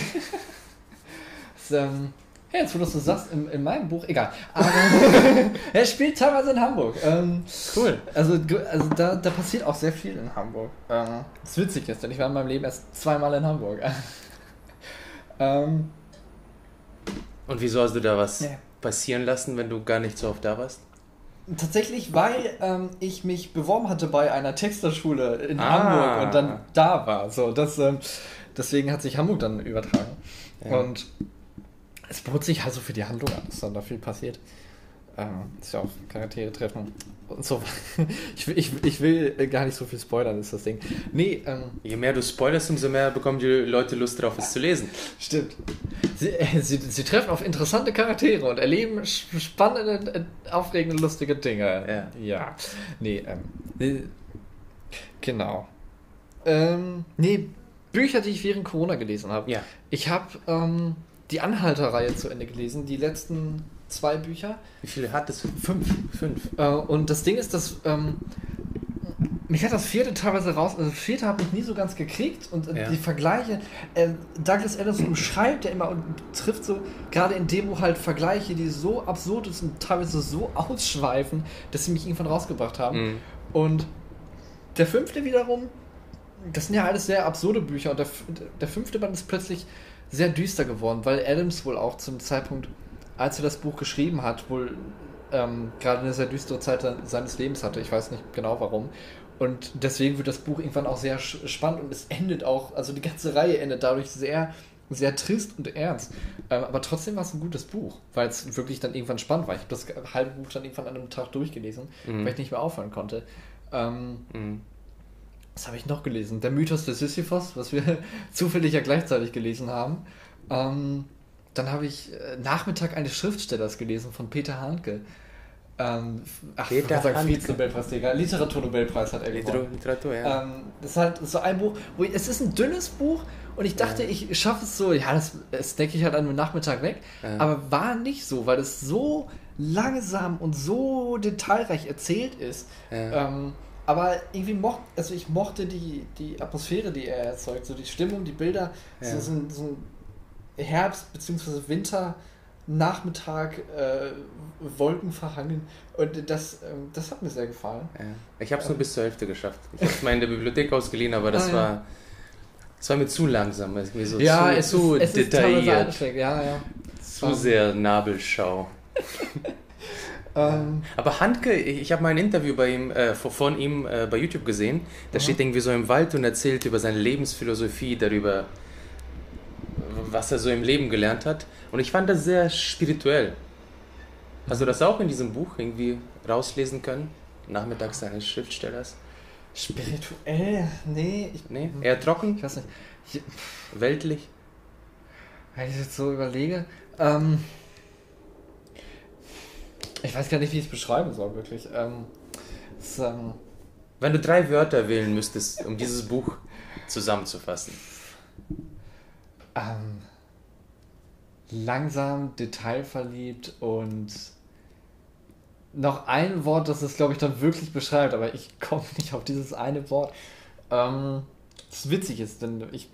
das, ähm, ja, jetzt wo du das so sagst, in, in meinem Buch, egal. Aber er spielt teilweise in Hamburg. Ähm, cool. Also, also da, da passiert auch sehr viel in Hamburg. Ähm, das ist witzig ist, denn ich war in meinem Leben erst zweimal in Hamburg. ähm, Und wieso hast du da was ja. passieren lassen, wenn du gar nicht so oft da warst? Tatsächlich, weil ähm, ich mich beworben hatte bei einer Texterschule in ah. Hamburg und dann da war. So, das, ähm, deswegen hat sich Hamburg dann übertragen. Ja. Und es bot sich also für die Handlung an, dass dann da viel passiert. Ähm, dass ja auch Charaktere treffen und so. ich, will, ich, ich will gar nicht so viel spoilern, ist das Ding. Nee, ähm, Je mehr du spoilerst, umso mehr bekommen die Leute Lust darauf, es zu lesen. Stimmt. Sie, äh, sie, sie treffen auf interessante Charaktere und erleben spannende, äh, aufregende, lustige Dinge. Ja. Ja. Nee, ähm, genau. Ähm, nee, Bücher, die ich während Corona gelesen habe. Ja. Ich habe ähm, die Anhalter-Reihe zu Ende gelesen, die letzten zwei Bücher. Wie viele hat es? Fünf. Fünf. Äh, und das Ding ist, dass ähm, mich hat das vierte teilweise raus, also das vierte habe ich nie so ganz gekriegt und äh, ja. die Vergleiche, äh, Douglas Adams umschreibt ja immer und trifft so, gerade in dem Buch halt Vergleiche, die so absurd sind und teilweise so ausschweifen, dass sie mich irgendwann rausgebracht haben. Mhm. Und der fünfte wiederum, das sind ja alles sehr absurde Bücher und der, der fünfte Band ist plötzlich sehr düster geworden, weil Adams wohl auch zum Zeitpunkt, als er das Buch geschrieben hat, wohl ähm, gerade eine sehr düstere Zeit seines Lebens hatte. Ich weiß nicht genau warum. Und deswegen wird das Buch irgendwann auch sehr spannend und es endet auch, also die ganze Reihe endet dadurch sehr, sehr trist und ernst. Ähm, aber trotzdem war es ein gutes Buch, weil es wirklich dann irgendwann spannend war. Ich habe das halbe Buch dann irgendwann an einem Tag durchgelesen, mhm. weil ich nicht mehr aufhören konnte. Ähm, mhm. Was habe ich noch gelesen? Der Mythos des Sisyphos, was wir zufällig ja gleichzeitig gelesen haben. Ähm, dann habe ich äh, Nachmittag eines Schriftstellers gelesen von Peter Handke. Ähm, ach, Peter ich sagen, Vize-Nobelpreisträger. Literaturnobelpreis hat er gewonnen. Literatur, ja. Ähm, das ist halt so ein Buch, wo ich, es ist ein dünnes Buch und ich dachte, ja. ich schaffe es so, ja, das, das denke ich halt an einem Nachmittag weg, ja. aber war nicht so, weil es so langsam und so detailreich erzählt ist. Ja. Ähm, aber irgendwie mochte, also ich mochte die, die Atmosphäre, die er erzeugt, so die Stimmung, die Bilder, ja. so, so, ein, so ein Herbst- bzw. Winter-Nachmittag, äh, Wolken verhangen und das, ähm, das hat mir sehr gefallen. Ja. Ich habe es nur bis zur Hälfte geschafft. Ich habe es mal in der Bibliothek ausgeliehen, aber das ah, war Es war mir zu langsam, irgendwie so ja, zu, es zu ist, es detailliert. Ist ja, ja. Zu um. sehr Nabelschau. ähm. Aber Handke, ich, habe mal ein Interview bei ihm, äh, von ihm äh, bei YouTube gesehen. Da steht irgendwie so im Wald und erzählt über seine Lebensphilosophie, darüber, was er so im Leben gelernt hat. Und ich fand das sehr spirituell. Hast du das auch in diesem Buch irgendwie rauslesen können? Nachmittags eines Schriftstellers? Spirituell? Nee. Ich, nee? Eher trocken? Ich weiß nicht. Ich, Weltlich? Wenn ich jetzt so überlege. Ähm, ich weiß gar nicht, wie ich es beschreiben soll, wirklich. Ähm, es, ähm, Wenn du drei Wörter wählen müsstest, um dieses Buch zusammenzufassen. Ähm, langsam, detailverliebt und noch ein Wort, das es, glaube ich, dann wirklich beschreibt, aber ich komme nicht auf dieses eine Wort. Ähm, das witzig ist, denn ich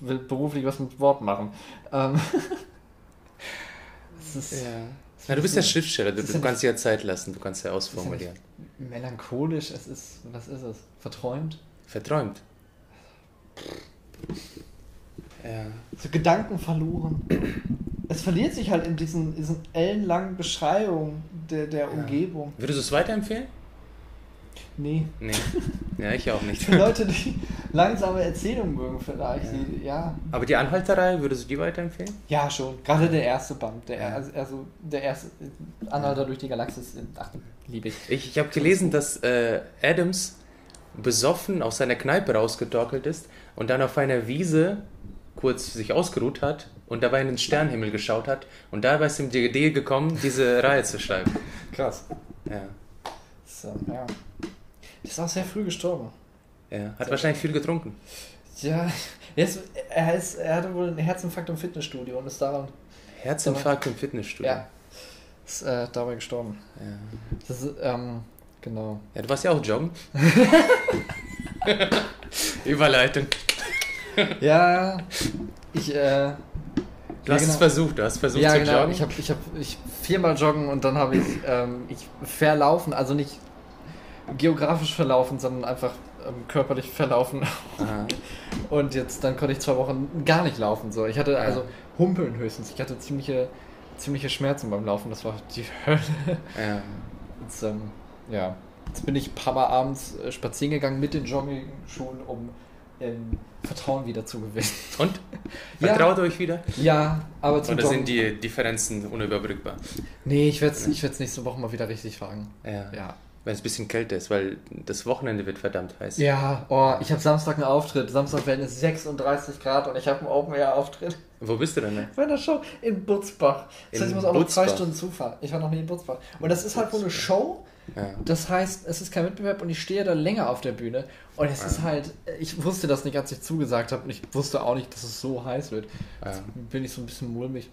will beruflich was mit Wort machen. Ähm, ist, ja. Ja. du bist ja Schriftsteller, du, du kannst ja Zeit lassen, du kannst ja ausformulieren. Ja melancholisch, es ist, was ist es? Verträumt? Verträumt. Ja. So Gedanken verloren. Es verliert sich halt in diesen, diesen ellenlangen Beschreibungen der, der ja. Umgebung. Würdest du es weiterempfehlen? Nee. Nee. Ja, ich auch nicht. Für Leute, die langsame Erzählungen mögen, vielleicht. Ja. Die, ja. Aber die Anhalterei, würdest du die weiterempfehlen? Ja, schon. Gerade der erste Band. Der, ja. also der erste Anhalter durch die Galaxis. Ach, liebe ich. Ich, ich habe gelesen, dass äh, Adams besoffen aus seiner Kneipe rausgetorkelt ist und dann auf einer Wiese kurz sich ausgeruht hat und dabei in den Sternenhimmel geschaut hat und dabei ist ihm die Idee gekommen, diese Reihe zu schreiben. Krass. Ja. So, ja. Ist auch sehr früh gestorben. Ja, hat sehr wahrscheinlich viel getrunken. Ja, er, ist, er, ist, er hatte wohl einen Herzinfarkt im Fitnessstudio und ist daran. Herzinfarkt im Fitnessstudio? Ja. Ist äh, dabei gestorben. Ja. Das ist, ähm, genau. Ja, du warst ja auch joggen. Überleitung. ja, ich, äh, Du hast ja, genau. es versucht, du hast versucht ja, zu genau. joggen. Ich habe ich hab, ich viermal joggen und dann habe ich, ähm, ich verlaufen, also nicht geografisch verlaufen, sondern einfach ähm, körperlich verlaufen. Aha. Und jetzt, dann konnte ich zwei Wochen gar nicht laufen. So. Ich hatte ja. also Humpeln höchstens. Ich hatte ziemliche, ziemliche Schmerzen beim Laufen. Das war die Hölle. Ja. Jetzt, ähm, ja. Jetzt bin ich ein paar Mal abends äh, spazieren gegangen mit den Jogging-Schuhen, um ähm, Vertrauen wieder zu gewinnen. Und? Vertraut ja. euch wieder? Ja, aber zum Oder sind die Differenzen unüberbrückbar? Nee, ich werde es ich nächste Woche mal wieder richtig fragen. Ja. ja. Wenn es ein bisschen kälter ist, weil das Wochenende wird verdammt heiß. Ja, oh, ich habe Samstag einen Auftritt. Samstag werden es 36 Grad und ich habe einen Open-Air-Auftritt. Wo bist du denn? Ne? Bei der Show in Butzbach. Das heißt, ich muss auch noch zwei Stunden zufahren. Ich war noch nie in Butzbach. Und das ist halt wohl eine Show. Ja. Das heißt, es ist kein Wettbewerb und ich stehe da länger auf der Bühne. Und es ja. ist halt, ich wusste das nicht, als ich zugesagt habe. Und ich wusste auch nicht, dass es so heiß wird. Ja. Jetzt bin ich so ein bisschen mulmig.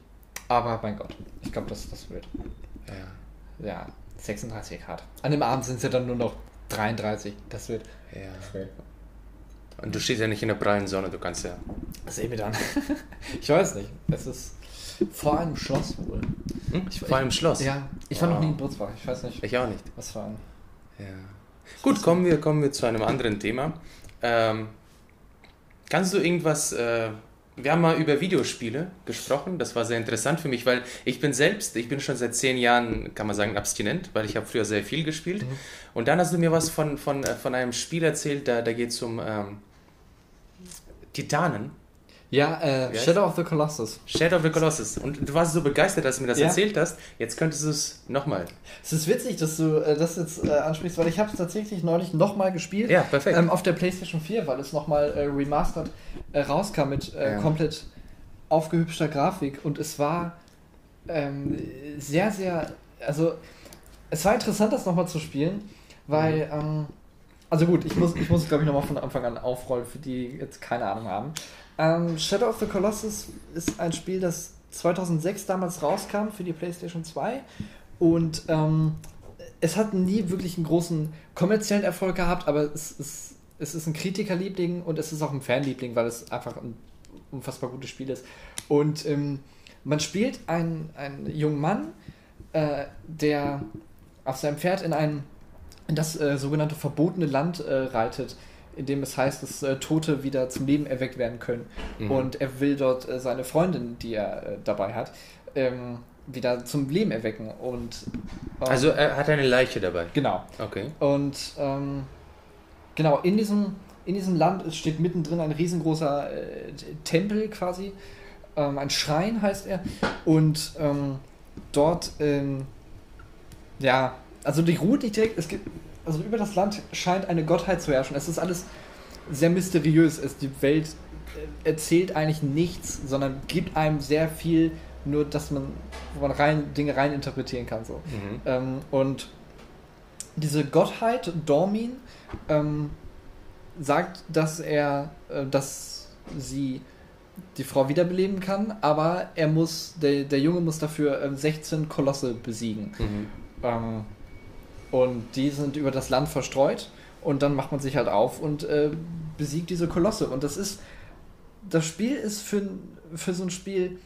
Aber mein Gott, ich glaube, dass das wird. Ja. Ja. 36 Grad. An dem Abend sind es ja dann nur noch 33. Das wird. Ja. Und du stehst ja nicht in der prallen Sonne, du kannst ja. Sehen wir dann. ich weiß nicht. Es ist vor einem Schloss wohl. Hm? Ich, vor einem Schloss? Ja. Ich war wow. noch nie in Butzbach. Ich weiß nicht. Ich auch nicht. Was war ein. Ja. Gut, kommen wir, kommen wir zu einem anderen Thema. Ähm, kannst du irgendwas äh, wir haben mal über Videospiele gesprochen. Das war sehr interessant für mich, weil ich bin selbst, ich bin schon seit zehn Jahren, kann man sagen, abstinent, weil ich habe früher sehr viel gespielt. Mhm. Und dann hast du mir was von, von, äh, von einem Spiel erzählt, da, da geht es um ähm, Titanen. Ja, äh, Shadow of the Colossus. Shadow of the Colossus. Und du warst so begeistert, dass du mir das ja. erzählt hast. Jetzt könntest du es nochmal. Es ist witzig, dass du äh, das jetzt äh, ansprichst, weil ich habe es tatsächlich neulich nochmal gespielt. Ja, perfekt. Ähm, auf der PlayStation 4, weil es nochmal äh, remastered äh, rauskam mit äh, ja. komplett aufgehübschter Grafik. Und es war ähm, sehr, sehr... Also, es war interessant, das nochmal zu spielen, weil... Mhm. Ähm, also gut, ich muss, ich muss glaube ich, nochmal von Anfang an aufrollen, für die jetzt keine Ahnung haben. Ähm, Shadow of the Colossus ist ein Spiel, das 2006 damals rauskam für die PlayStation 2 und ähm, es hat nie wirklich einen großen kommerziellen Erfolg gehabt, aber es ist, es ist ein Kritikerliebling und es ist auch ein Fanliebling, weil es einfach ein unfassbar gutes Spiel ist. Und ähm, man spielt einen, einen jungen Mann, äh, der auf seinem Pferd in ein in das äh, sogenannte verbotene Land äh, reitet, in dem es heißt, dass äh, Tote wieder zum Leben erweckt werden können. Mhm. Und er will dort äh, seine Freundin, die er äh, dabei hat, ähm, wieder zum Leben erwecken. Und, ähm, also er hat eine Leiche dabei. Genau. Okay. Und ähm, genau, in diesem, in diesem Land steht mittendrin ein riesengroßer äh, Tempel quasi. Ähm, ein Schrein heißt er. Und ähm, dort, ähm, ja, also die ruht nicht direkt, es gibt, also über das Land scheint eine Gottheit zu herrschen. Es ist alles sehr mysteriös. Es, die Welt äh, erzählt eigentlich nichts, sondern gibt einem sehr viel, nur dass man, wo man rein, Dinge rein interpretieren kann. So. Mhm. Ähm, und diese Gottheit, Dormin, ähm, sagt, dass er, äh, dass sie die Frau wiederbeleben kann, aber er muss, der, der Junge muss dafür äh, 16 Kolosse besiegen. Mhm. Ähm, und die sind über das Land verstreut und dann macht man sich halt auf und äh, besiegt diese Kolosse. Und das ist, das Spiel ist für, für so ein Spiel,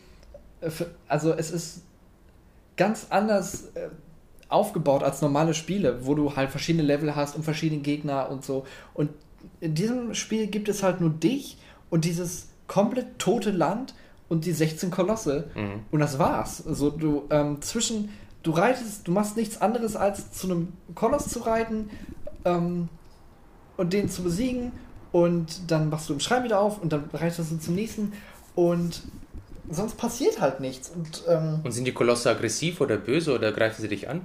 äh, für, also es ist ganz anders äh, aufgebaut als normale Spiele, wo du halt verschiedene Level hast und verschiedene Gegner und so. Und in diesem Spiel gibt es halt nur dich und dieses komplett tote Land und die 16 Kolosse. Mhm. Und das war's. Also du ähm, zwischen du reitest, du machst nichts anderes als zu einem Koloss zu reiten ähm, und den zu besiegen und dann machst du im Schrein wieder auf und dann reitest du zum nächsten und sonst passiert halt nichts. Und, ähm, und sind die Kolosse aggressiv oder böse oder greifen sie dich an?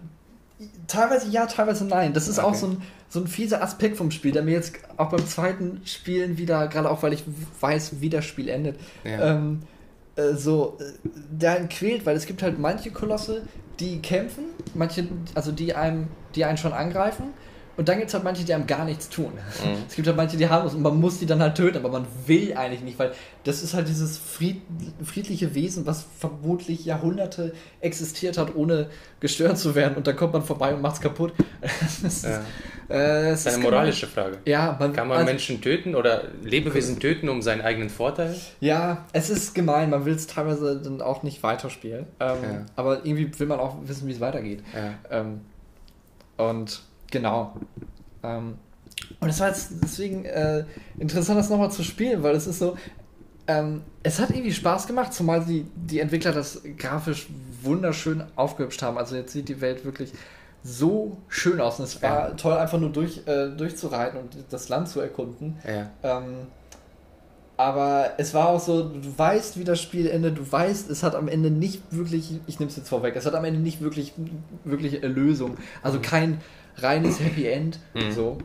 Teilweise ja, teilweise nein. Das ist okay. auch so ein, so ein fieser Aspekt vom Spiel, der mir jetzt auch beim zweiten Spielen wieder, gerade auch weil ich weiß, wie das Spiel endet, ja. ähm, äh, so, äh, einen quält, weil es gibt halt manche Kolosse, die kämpfen, manche, also die einem, die einen schon angreifen. Und dann gibt es halt manche, die einem gar nichts tun. Mhm. Es gibt halt manche, die harmlos und man muss die dann halt töten, aber man will eigentlich nicht, weil das ist halt dieses fried, friedliche Wesen, was vermutlich Jahrhunderte existiert hat, ohne gestört zu werden. Und dann kommt man vorbei und macht es kaputt. das ja. äh, das ist eine moralische Frage. Ja, man, Kann man also, Menschen töten oder Lebewesen töten um seinen eigenen Vorteil? Ja, es ist gemein. Man will es teilweise dann auch nicht weiterspielen. Ähm, ja. Aber irgendwie will man auch wissen, wie es weitergeht. Ja. Ähm, und Genau. Ähm, und es war jetzt deswegen äh, interessant, das nochmal zu spielen, weil es ist so, ähm, es hat irgendwie Spaß gemacht, zumal die, die Entwickler das grafisch wunderschön aufgehübscht haben. Also jetzt sieht die Welt wirklich so schön aus und es war ja. toll, einfach nur durch, äh, durchzureiten und das Land zu erkunden. Ja. Ähm, aber es war auch so, du weißt, wie das Spiel endet, du weißt, es hat am Ende nicht wirklich, ich nehme es jetzt vorweg, es hat am Ende nicht wirklich, wirklich Erlösung. Also mhm. kein reines Happy End. Mhm. So.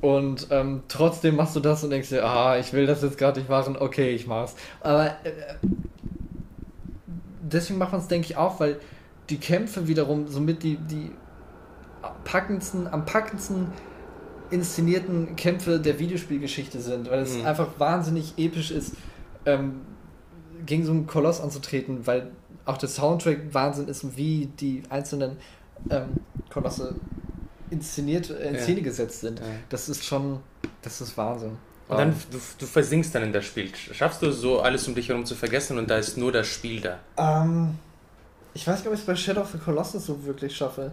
Und ähm, trotzdem machst du das und denkst dir, ah, ich will das jetzt gerade nicht machen, okay, ich mach's. Aber äh, deswegen macht man es, denke ich, auch, weil die Kämpfe wiederum somit die, die packendsten, am packendsten inszenierten Kämpfe der Videospielgeschichte sind, weil es mhm. einfach wahnsinnig episch ist, ähm, gegen so einen Koloss anzutreten, weil auch der Soundtrack Wahnsinn ist, wie die einzelnen ähm, Kolosse inszeniert, äh, in ja. Szene gesetzt sind. Ja. Das ist schon, das ist Wahnsinn. Und dann, du, du versinkst dann in das Spiel. Schaffst du so alles um dich herum zu vergessen und da ist nur das Spiel da? Ähm, ich weiß gar nicht, ob ich es bei Shadow of the Colossus so wirklich schaffe.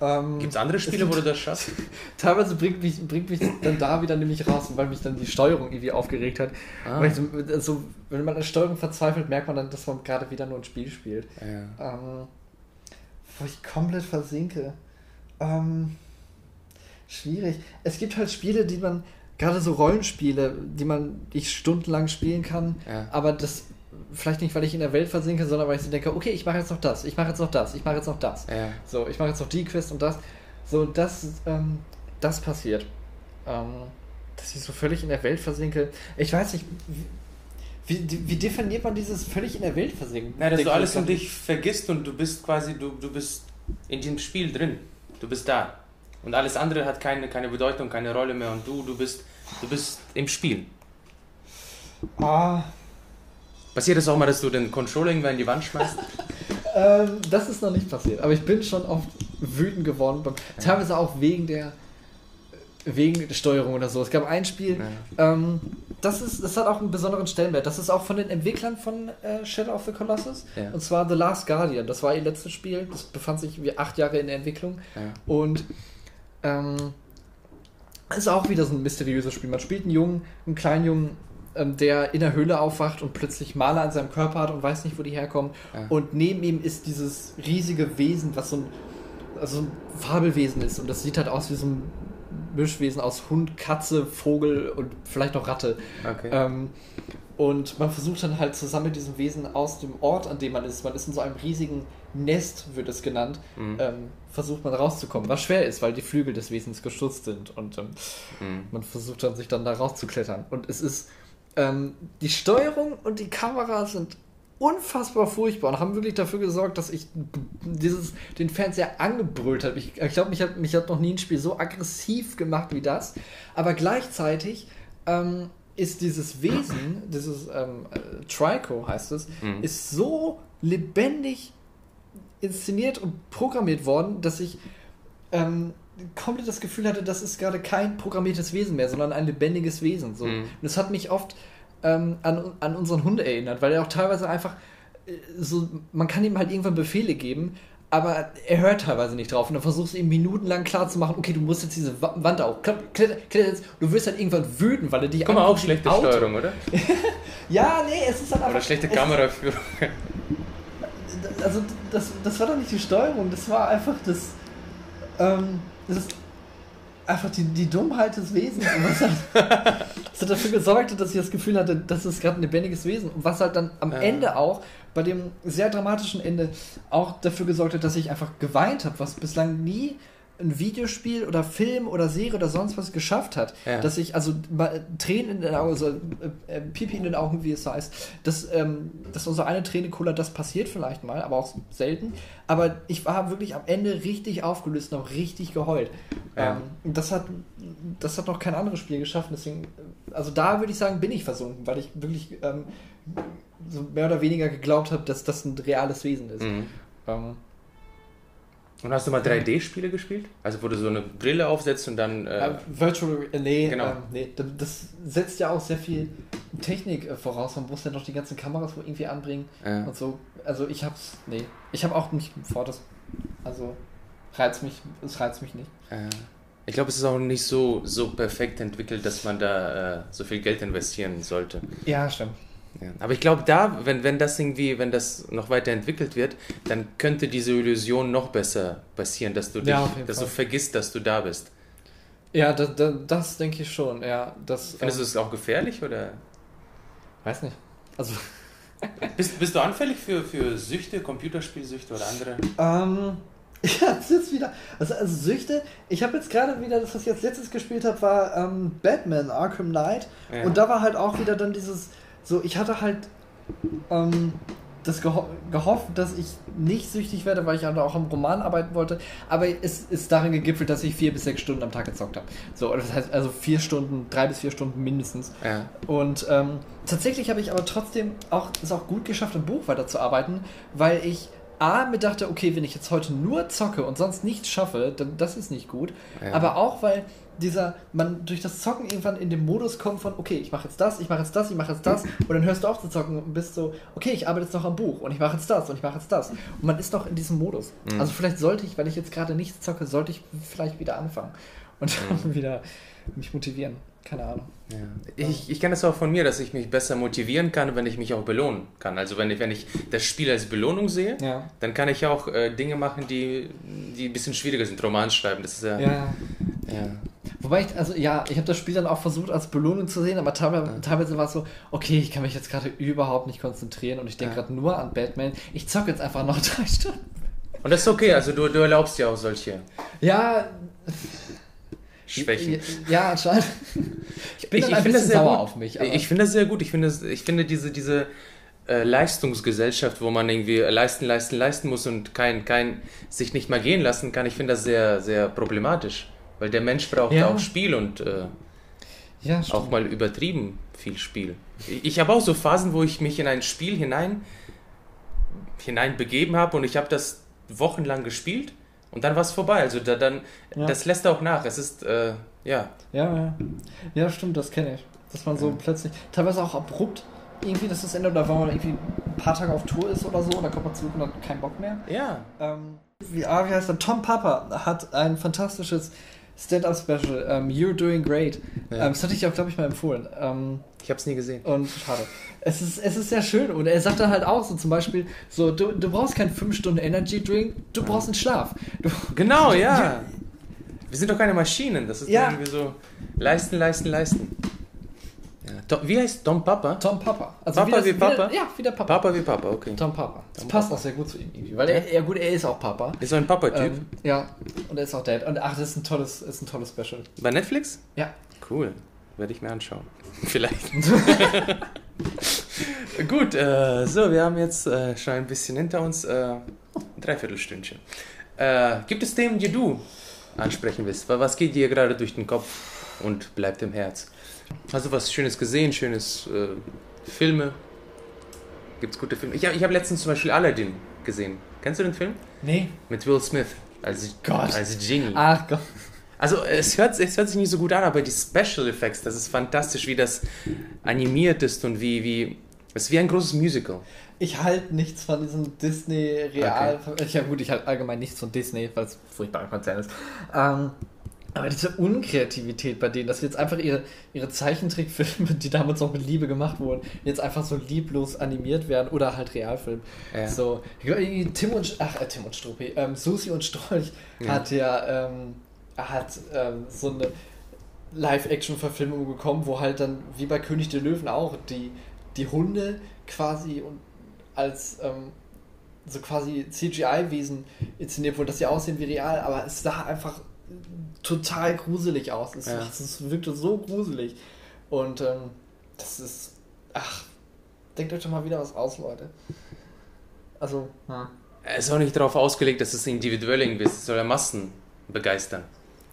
Ähm, Gibt es andere Spiele, wo du das schaffst? Teilweise bringt mich, bringt mich dann da wieder nämlich raus, weil mich dann die Steuerung irgendwie aufgeregt hat. Ah. Weil so, also, wenn man an Steuerung verzweifelt, merkt man dann, dass man gerade wieder nur ein Spiel spielt. Ja. Ähm, wo ich komplett versinke. Ähm, schwierig. Es gibt halt Spiele, die man, gerade so Rollenspiele, die man ich stundenlang spielen kann, ja. aber das vielleicht nicht, weil ich in der Welt versinke, sondern weil ich so denke, okay, ich mache jetzt noch das, ich mache jetzt noch das, ich mache jetzt noch das. Ja. So, ich mache jetzt noch die Quest und das. So, das, ähm, das passiert. Ähm, dass ich so völlig in der Welt versinke. Ich weiß nicht, wie, wie, wie definiert man dieses völlig in der Welt versinken? Na, dass du alles um dich vergisst und du bist quasi, du, du bist in diesem Spiel drin. Du bist da. Und alles andere hat keine, keine Bedeutung, keine Rolle mehr. Und du, du bist, du bist im Spiel. Ah. Passiert es auch mal, dass du den Controller irgendwann in die Wand schmeißt? ähm, das ist noch nicht passiert. Aber ich bin schon oft wütend geworden. Teilweise auch wegen der wegen der Steuerung oder so. Es gab ein Spiel, ja. ähm, das, ist, das hat auch einen besonderen Stellenwert. Das ist auch von den Entwicklern von äh, Shadow of the Colossus. Ja. Und zwar The Last Guardian. Das war ihr letztes Spiel. Das befand sich wie acht Jahre in der Entwicklung. Ja. Und ähm, ist auch wieder so ein mysteriöses Spiel. Man spielt einen Jungen, einen kleinen Jungen, ähm, der in der Höhle aufwacht und plötzlich Maler an seinem Körper hat und weiß nicht, wo die herkommen. Ja. Und neben ihm ist dieses riesige Wesen, was so ein, also ein Fabelwesen ist. Und das sieht halt aus wie so ein Mischwesen aus Hund, Katze, Vogel und vielleicht noch Ratte. Okay. Ähm, und man versucht dann halt zusammen mit diesem Wesen aus dem Ort, an dem man ist, man ist in so einem riesigen Nest, wird es genannt, mhm. ähm, versucht man rauszukommen. Was schwer ist, weil die Flügel des Wesens gestutzt sind. Und ähm, mhm. man versucht dann, sich dann da rauszuklettern. Und es ist, ähm, die Steuerung und die Kamera sind unfassbar furchtbar und haben wirklich dafür gesorgt, dass ich dieses, den Fernseher angebrüllt habe. Ich, ich glaube, mich hat, mich hat noch nie ein Spiel so aggressiv gemacht wie das. Aber gleichzeitig ähm, ist dieses Wesen, dieses ähm, äh, Trico heißt es, mhm. ist so lebendig inszeniert und programmiert worden, dass ich ähm, komplett das Gefühl hatte, das ist gerade kein programmiertes Wesen mehr, sondern ein lebendiges Wesen. So. Mhm. Und das hat mich oft ähm, an, an unseren Hund erinnert, weil er auch teilweise einfach äh, so, man kann ihm halt irgendwann Befehle geben, aber er hört teilweise nicht drauf und dann versuchst du ihm minutenlang klarzumachen, okay, du musst jetzt diese Wand auch, kletter, kletter jetzt, du wirst halt irgendwann wütend, weil er dich Guck mal, auch schlechte Auto. Steuerung, oder? ja, nee, es ist halt einfach... Oder schlechte Kameraführung. also, das, das war doch nicht die Steuerung, das war einfach das, ähm, das ist einfach die, die Dummheit des Wesens. Und was halt, das hat dafür gesorgt, dass ich das Gefühl hatte, das ist gerade ein lebendiges Wesen. Und was halt dann am ja. Ende auch, bei dem sehr dramatischen Ende, auch dafür gesorgt hat, dass ich einfach geweint habe, was bislang nie ein Videospiel oder Film oder Serie oder sonst was geschafft hat, ja. dass ich also Tränen in den Augen, also äh, äh, Pipi in den Augen, wie es heißt, dass, ähm, dass unsere eine Träne cooler, das passiert vielleicht mal, aber auch selten. Aber ich war wirklich am Ende richtig aufgelöst und auch richtig geheult. Ja. Ähm, das hat das hat noch kein anderes Spiel geschafft. Deswegen, also da würde ich sagen, bin ich versunken, weil ich wirklich ähm, so mehr oder weniger geglaubt habe, dass das ein reales Wesen ist. Mhm. Ähm, und hast du mal 3D-Spiele gespielt? Also wo du so eine Brille aufsetzt und dann... Äh, uh, Virtual... Äh, nee, genau. Ähm, nee, das setzt ja auch sehr viel Technik äh, voraus. Man muss ja noch die ganzen Kameras irgendwie anbringen ja. und so. Also ich hab's... Nee. Ich habe auch nicht vor, das... Also reizt mich... Es reizt mich nicht. Ja. Ich glaube, es ist auch nicht so, so perfekt entwickelt, dass man da äh, so viel Geld investieren sollte. Ja, stimmt. Ja. Aber ich glaube, da, wenn, wenn das irgendwie, wenn das noch weiterentwickelt wird, dann könnte diese Illusion noch besser passieren, dass du dich, ja, dass Fall. du vergisst, dass du da bist. Ja, das, das, das denke ich schon. Ja, das, Findest ähm, du es auch gefährlich oder? Weiß nicht. Also. bist, bist du anfällig für, für Süchte, Computerspielsüchte oder andere? Ähm. Ja, das ist wieder. Also, also Süchte. Ich habe jetzt gerade wieder, das, was ich jetzt letztes gespielt habe, war ähm, Batman Arkham Knight. Ja. Und da war halt auch wieder dann dieses so, ich hatte halt ähm, das geho gehofft, dass ich nicht süchtig werde, weil ich halt auch am Roman arbeiten wollte. Aber es ist darin gegipfelt, dass ich vier bis sechs Stunden am Tag gezockt habe. So, das heißt also vier Stunden, drei bis vier Stunden mindestens. Ja. Und ähm, tatsächlich habe ich aber trotzdem auch es auch gut geschafft, im Buch weiterzuarbeiten, weil ich A, mir dachte, okay, wenn ich jetzt heute nur zocke und sonst nichts schaffe, dann das ist nicht gut. Ja. Aber auch, weil dieser, man durch das Zocken irgendwann in den Modus kommt von, okay, ich mache jetzt das, ich mache jetzt das, ich mache jetzt das und dann hörst du auf zu zocken und bist so, okay, ich arbeite jetzt noch am Buch und ich mache jetzt das und ich mache jetzt das. Und man ist doch in diesem Modus. Mhm. Also vielleicht sollte ich, weil ich jetzt gerade nichts zocke, sollte ich vielleicht wieder anfangen und dann mhm. wieder mich motivieren. Keine Ahnung. Ja. Ich, ich kenne das auch von mir, dass ich mich besser motivieren kann, wenn ich mich auch belohnen kann. Also wenn ich, wenn ich das Spiel als Belohnung sehe, ja. dann kann ich auch äh, Dinge machen, die, die ein bisschen schwieriger sind. Roman schreiben, das ist ja... ja. ja. Wobei ich, also ja, ich habe das Spiel dann auch versucht als Belohnung zu sehen, aber teilweise, teilweise war es so, okay, ich kann mich jetzt gerade überhaupt nicht konzentrieren und ich denke gerade nur an Batman. Ich zocke jetzt einfach noch drei Stunden. Und das ist okay, also du, du erlaubst ja auch solche. Ja, Schwächen. Ja, anscheinend. Ich bin ich, ich finde das sehr sauer gut. auf mich. ich finde das sehr gut. Ich finde, ich finde diese, diese äh, Leistungsgesellschaft, wo man irgendwie leisten, leisten, leisten muss und kein, kein sich nicht mal gehen lassen kann, ich finde das sehr, sehr problematisch. Weil der Mensch braucht ja. auch Spiel und äh, ja, auch mal übertrieben viel Spiel. Ich, ich habe auch so Phasen, wo ich mich in ein Spiel hinein, hinein begeben habe und ich habe das wochenlang gespielt und dann war es vorbei. Also da, dann, ja. das lässt auch nach. Es ist, äh, ja. Ja, ja. Ja, stimmt, das kenne ich. Dass man so ja. plötzlich, teilweise auch abrupt, irgendwie, dass das Ende, oder wenn man irgendwie ein paar Tage auf Tour ist oder so, dann kommt man zurück und hat keinen Bock mehr. Ja. Ähm, wie, ah, wie heißt der? Tom Papa hat ein fantastisches Stand-Up-Special, um, You're Doing Great. Ja. Um, das hatte ich auch, glaube ich, mal empfohlen. Um, ich habe es nie gesehen. Und schade. Es ist, es ist sehr schön. Und er sagt dann halt auch so zum Beispiel, so, du, du brauchst keinen 5-Stunden-Energy-Drink, du brauchst einen Schlaf. Du, genau, ja. Wir sind doch keine Maschinen. Das ist ja. irgendwie so leisten, leisten, leisten. Ja. Wie heißt Tom Papa? Tom Papa. Also Papa wie, das, wie Papa? Wie, ja, wie der Papa. Papa wie Papa, okay. Tom Papa. Das Tom passt Papa. auch sehr gut zu ihm irgendwie. Weil er, ja gut, er ist auch Papa. Ist so ein Papa-Typ. Ähm, ja, und er ist auch Dad. Und ach, das ist ein tolles, ist ein tolles Special. Bei Netflix? Ja. Cool. Werde ich mir anschauen. Vielleicht. Gut, äh, so, wir haben jetzt äh, schon ein bisschen hinter uns. Äh, ein Dreiviertelstündchen. Äh, gibt es Themen, die du ansprechen willst? Was geht dir gerade durch den Kopf und bleibt im Herz? Hast du was Schönes gesehen? Schönes äh, Filme? Gibt es gute Filme? Ich habe hab letztens zum Beispiel Aladdin gesehen. Kennst du den Film? Nee. Mit Will Smith als, Gott. als Genie. Ach Gott. Also es hört, es hört sich nicht so gut an, aber die Special Effects, das ist fantastisch, wie das animiert ist und wie, wie es ist wie ein großes Musical. Ich halte nichts von diesem Disney-Real. Okay. Ja gut, ich halte allgemein nichts von Disney, weil es furchtbar Konzern ist. Ähm, aber diese Unkreativität bei denen, dass jetzt einfach ihre, ihre Zeichentrickfilme, die damals noch mit Liebe gemacht wurden, jetzt einfach so lieblos animiert werden oder halt Realfilm. Ja. So, Tim und, ach, äh, Tim und Struppi, ähm, Susi und Strolch ja. hat ja, ähm, hat ähm, so eine Live-Action-Verfilmung bekommen, wo halt dann, wie bei König der Löwen auch, die, die Hunde quasi und als ähm, so quasi CGI-Wesen inszeniert wurden, dass sie aussehen wie real, aber es sah einfach total gruselig aus. Es, ja. es wirkte so gruselig. Und ähm, das ist. Ach, denkt euch doch mal wieder was aus, Leute. Also, ja. Er ist auch nicht darauf ausgelegt, dass es individuell irgendwie ist. Es soll ja Massen begeistern.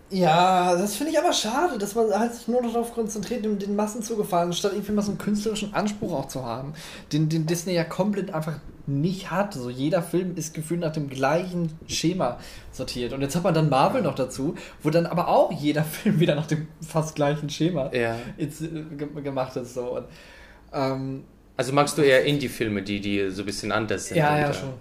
Ja, das finde ich aber schade, dass man halt sich nur darauf konzentriert, um den Massen zu gefallen, statt irgendwie mal so einen künstlerischen Anspruch auch zu haben, den, den Disney ja komplett einfach nicht hat. So jeder Film ist gefühlt nach dem gleichen Schema sortiert. Und jetzt hat man dann Marvel noch dazu, wo dann aber auch jeder Film wieder nach dem fast gleichen Schema ja. jetzt, äh, gemacht ist. So. Und, ähm, also magst du eher Indie-Filme, die, die so ein bisschen anders sind? Ja, ja, schon.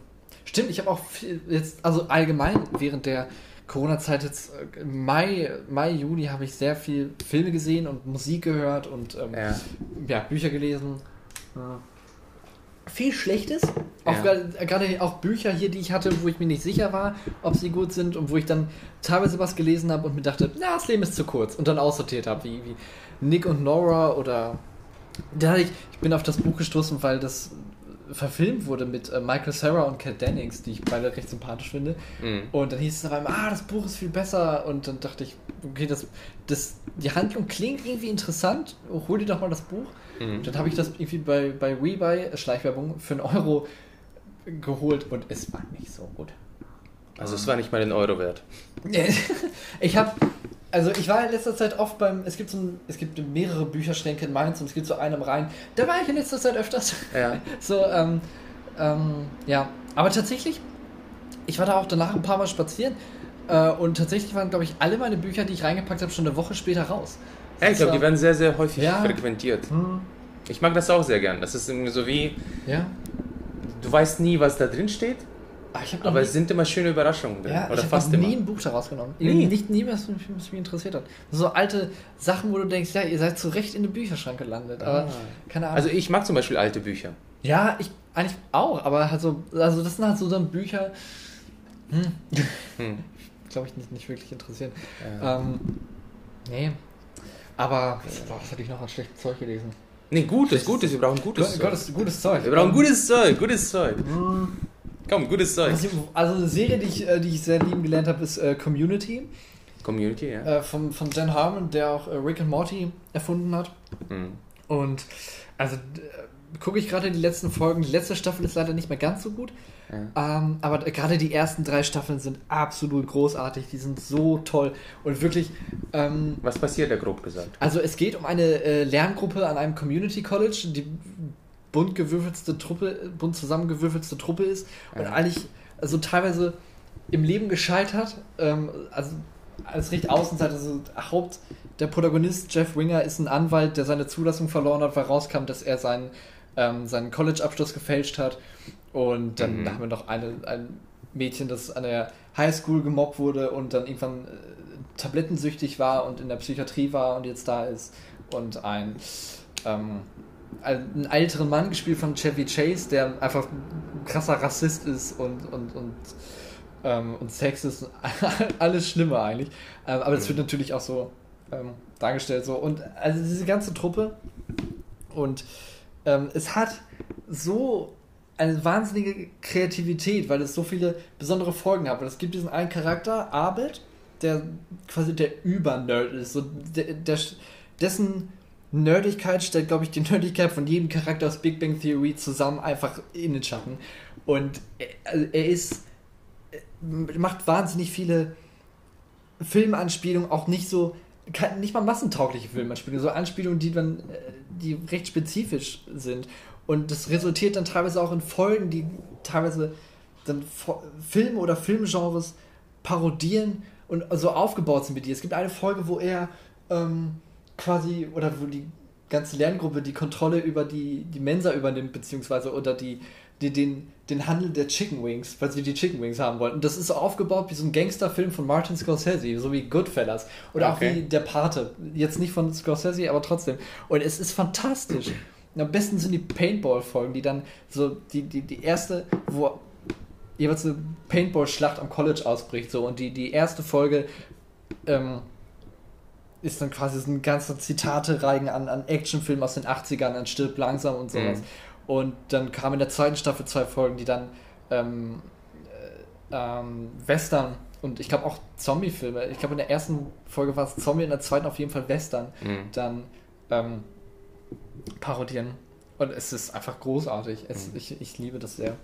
Stimmt, ich habe auch viel, jetzt, also allgemein während der Corona-Zeit jetzt äh, Mai, Mai, Juni habe ich sehr viel Filme gesehen und Musik gehört und ähm, ja. ja. Bücher gelesen. Ja. Viel Schlechtes, auch ja. gerade auch Bücher hier, die ich hatte, wo ich mir nicht sicher war, ob sie gut sind und wo ich dann teilweise was gelesen habe und mir dachte, na, das Leben ist zu kurz und dann aussortiert habe, wie, wie Nick und Nora oder da ich, ich bin auf das Buch gestoßen, weil das verfilmt wurde mit äh, Michael Sarah und Kat Dennings, die ich beide recht sympathisch finde. Mhm. Und dann hieß es auf einmal, ah, das Buch ist viel besser. Und dann dachte ich, okay, das, das, die Handlung klingt irgendwie interessant. Hol dir doch mal das Buch. Mhm. Dann habe ich das irgendwie bei, bei WeBuy, Schleichwerbung, für einen Euro geholt und es war nicht so gut. Also es war nicht mal den Euro wert. ich habe also ich war in letzter Zeit oft beim, es gibt so ein, es gibt mehrere Bücherschränke in Mainz und es gibt so einem rein. Da war ich in letzter Zeit öfters. Ja. so, ähm, ähm, ja. Aber tatsächlich, ich war da auch danach ein paar Mal spazieren äh, und tatsächlich waren, glaube ich, alle meine Bücher, die ich reingepackt habe, schon eine Woche später raus. Ja, ich glaube, die werden sehr, sehr häufig ja. frequentiert. Hm. Ich mag das auch sehr gern. Das ist irgendwie so wie, ja. du weißt nie, was da drin steht Ach, aber es sind immer schöne Überraschungen drin. Ja, oder ich fast nie ein Buch daraus genommen. Nee. Nicht nie, was mich, was mich interessiert hat. So alte Sachen, wo du denkst, ja, ihr seid zu Recht in den Bücherschrank gelandet. Aber ah. keine Ahnung. Also ich mag zum Beispiel alte Bücher. Ja, ich eigentlich auch, aber halt so, also das sind halt so dann Bücher, hm, hm. glaube ich nicht, nicht wirklich interessieren. Ähm, nee. Aber was hatte ich noch an schlechtem Zeug gelesen? Nee, gutes, gutes, wir brauchen gutes Zeug. Gutes, gutes Zeug. Wir brauchen gutes Zeug, gutes Zeug. Hm. Komm, gutes Zeug. Also eine Serie, die ich, äh, die ich sehr lieben gelernt habe, ist äh, Community. Community, ja. Äh, von, von Dan Harmon, der auch äh, Rick and Morty erfunden hat. Mhm. Und also gucke ich gerade die letzten Folgen. Die letzte Staffel ist leider nicht mehr ganz so gut. Ja. Ähm, aber gerade die ersten drei Staffeln sind absolut großartig. Die sind so toll. Und wirklich. Ähm, Was passiert da grob gesagt? Also, es geht um eine äh, Lerngruppe an einem Community College. Die bunt gewürfelste Truppe, bunt zusammengewürfelste Truppe ist und ja. eigentlich also teilweise im Leben gescheitert. Ähm, also als recht Außenseiter, also Haupt, der Protagonist Jeff Winger ist ein Anwalt, der seine Zulassung verloren hat, weil rauskam, dass er seinen, ähm, seinen College-Abschluss gefälscht hat. Und dann mhm. haben wir noch eine, ein Mädchen, das an der Highschool gemobbt wurde und dann irgendwann äh, tablettensüchtig war und in der Psychiatrie war und jetzt da ist. Und ein, ähm, einen älteren Mann gespielt von Chevy Chase, der einfach ein krasser Rassist ist und, und, und, ähm, und Sex ist alles Schlimme eigentlich. Ähm, aber das wird natürlich auch so ähm, dargestellt. So. Und also diese ganze Truppe und ähm, es hat so eine wahnsinnige Kreativität, weil es so viele besondere Folgen hat. Weil es gibt diesen einen Charakter, Abed, der quasi der Übernerd ist. So der, der, dessen Nerdigkeit stellt, glaube ich, die Nerdigkeit von jedem Charakter aus Big Bang Theory zusammen einfach in den Schatten. Und er, also er ist, macht wahnsinnig viele Filmanspielungen, auch nicht so, nicht mal massentaugliche Filmanspielungen, so Anspielungen, die dann, die recht spezifisch sind. Und das resultiert dann teilweise auch in Folgen, die teilweise dann Filme oder Filmgenres parodieren und so aufgebaut sind mit dir. Es gibt eine Folge, wo er ähm, quasi, oder wo die ganze Lerngruppe die Kontrolle über die, die Mensa übernimmt, beziehungsweise oder die, die, den, den Handel der Chicken Wings, weil sie die Chicken Wings haben wollten. Das ist so aufgebaut wie so ein Gangsterfilm von Martin Scorsese, so wie Goodfellas. Oder okay. auch wie Der Pate. Jetzt nicht von Scorsese, aber trotzdem. Und es ist fantastisch. Am besten sind die Paintball-Folgen, die dann so, die, die, die erste, wo jeweils eine Paintball-Schlacht am College ausbricht, so, und die, die erste Folge ähm, ist dann quasi so ein ganzer Zitate-Reigen an, an Actionfilmen aus den 80ern, an Stirb langsam und sowas. Mhm. Und dann kamen in der zweiten Staffel zwei Folgen, die dann ähm, äh, ähm, Western und ich glaube auch Zombie-Filme. Ich glaube in der ersten Folge war es Zombie, in der zweiten auf jeden Fall Western. Mhm. Dann ähm, parodieren. Und es ist einfach großartig. Es, mhm. ich, ich liebe das sehr.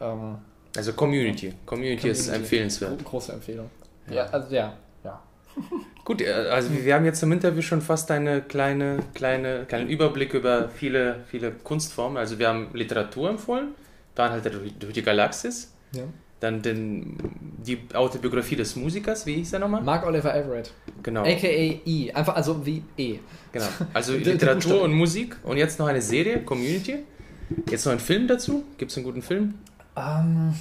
Ähm, also Community. Community. ist empfehlenswert. Große Empfehlung. Ja, ja also ja. ja. Gut, äh, also wir haben jetzt im Interview schon fast einen kleine, kleine, kleinen Überblick über viele, viele Kunstformen. Also wir haben Literatur empfohlen, dann halt durch die Galaxis. Ja. Dann den, die Autobiografie des Musikers, wie hieß er nochmal? Mark Oliver Everett. Genau. AKA E. Einfach also wie E. Genau. Also Literatur und Musik. Und jetzt noch eine Serie, Community. Jetzt noch ein Film dazu. Gibt es einen guten Film? Um, ähm.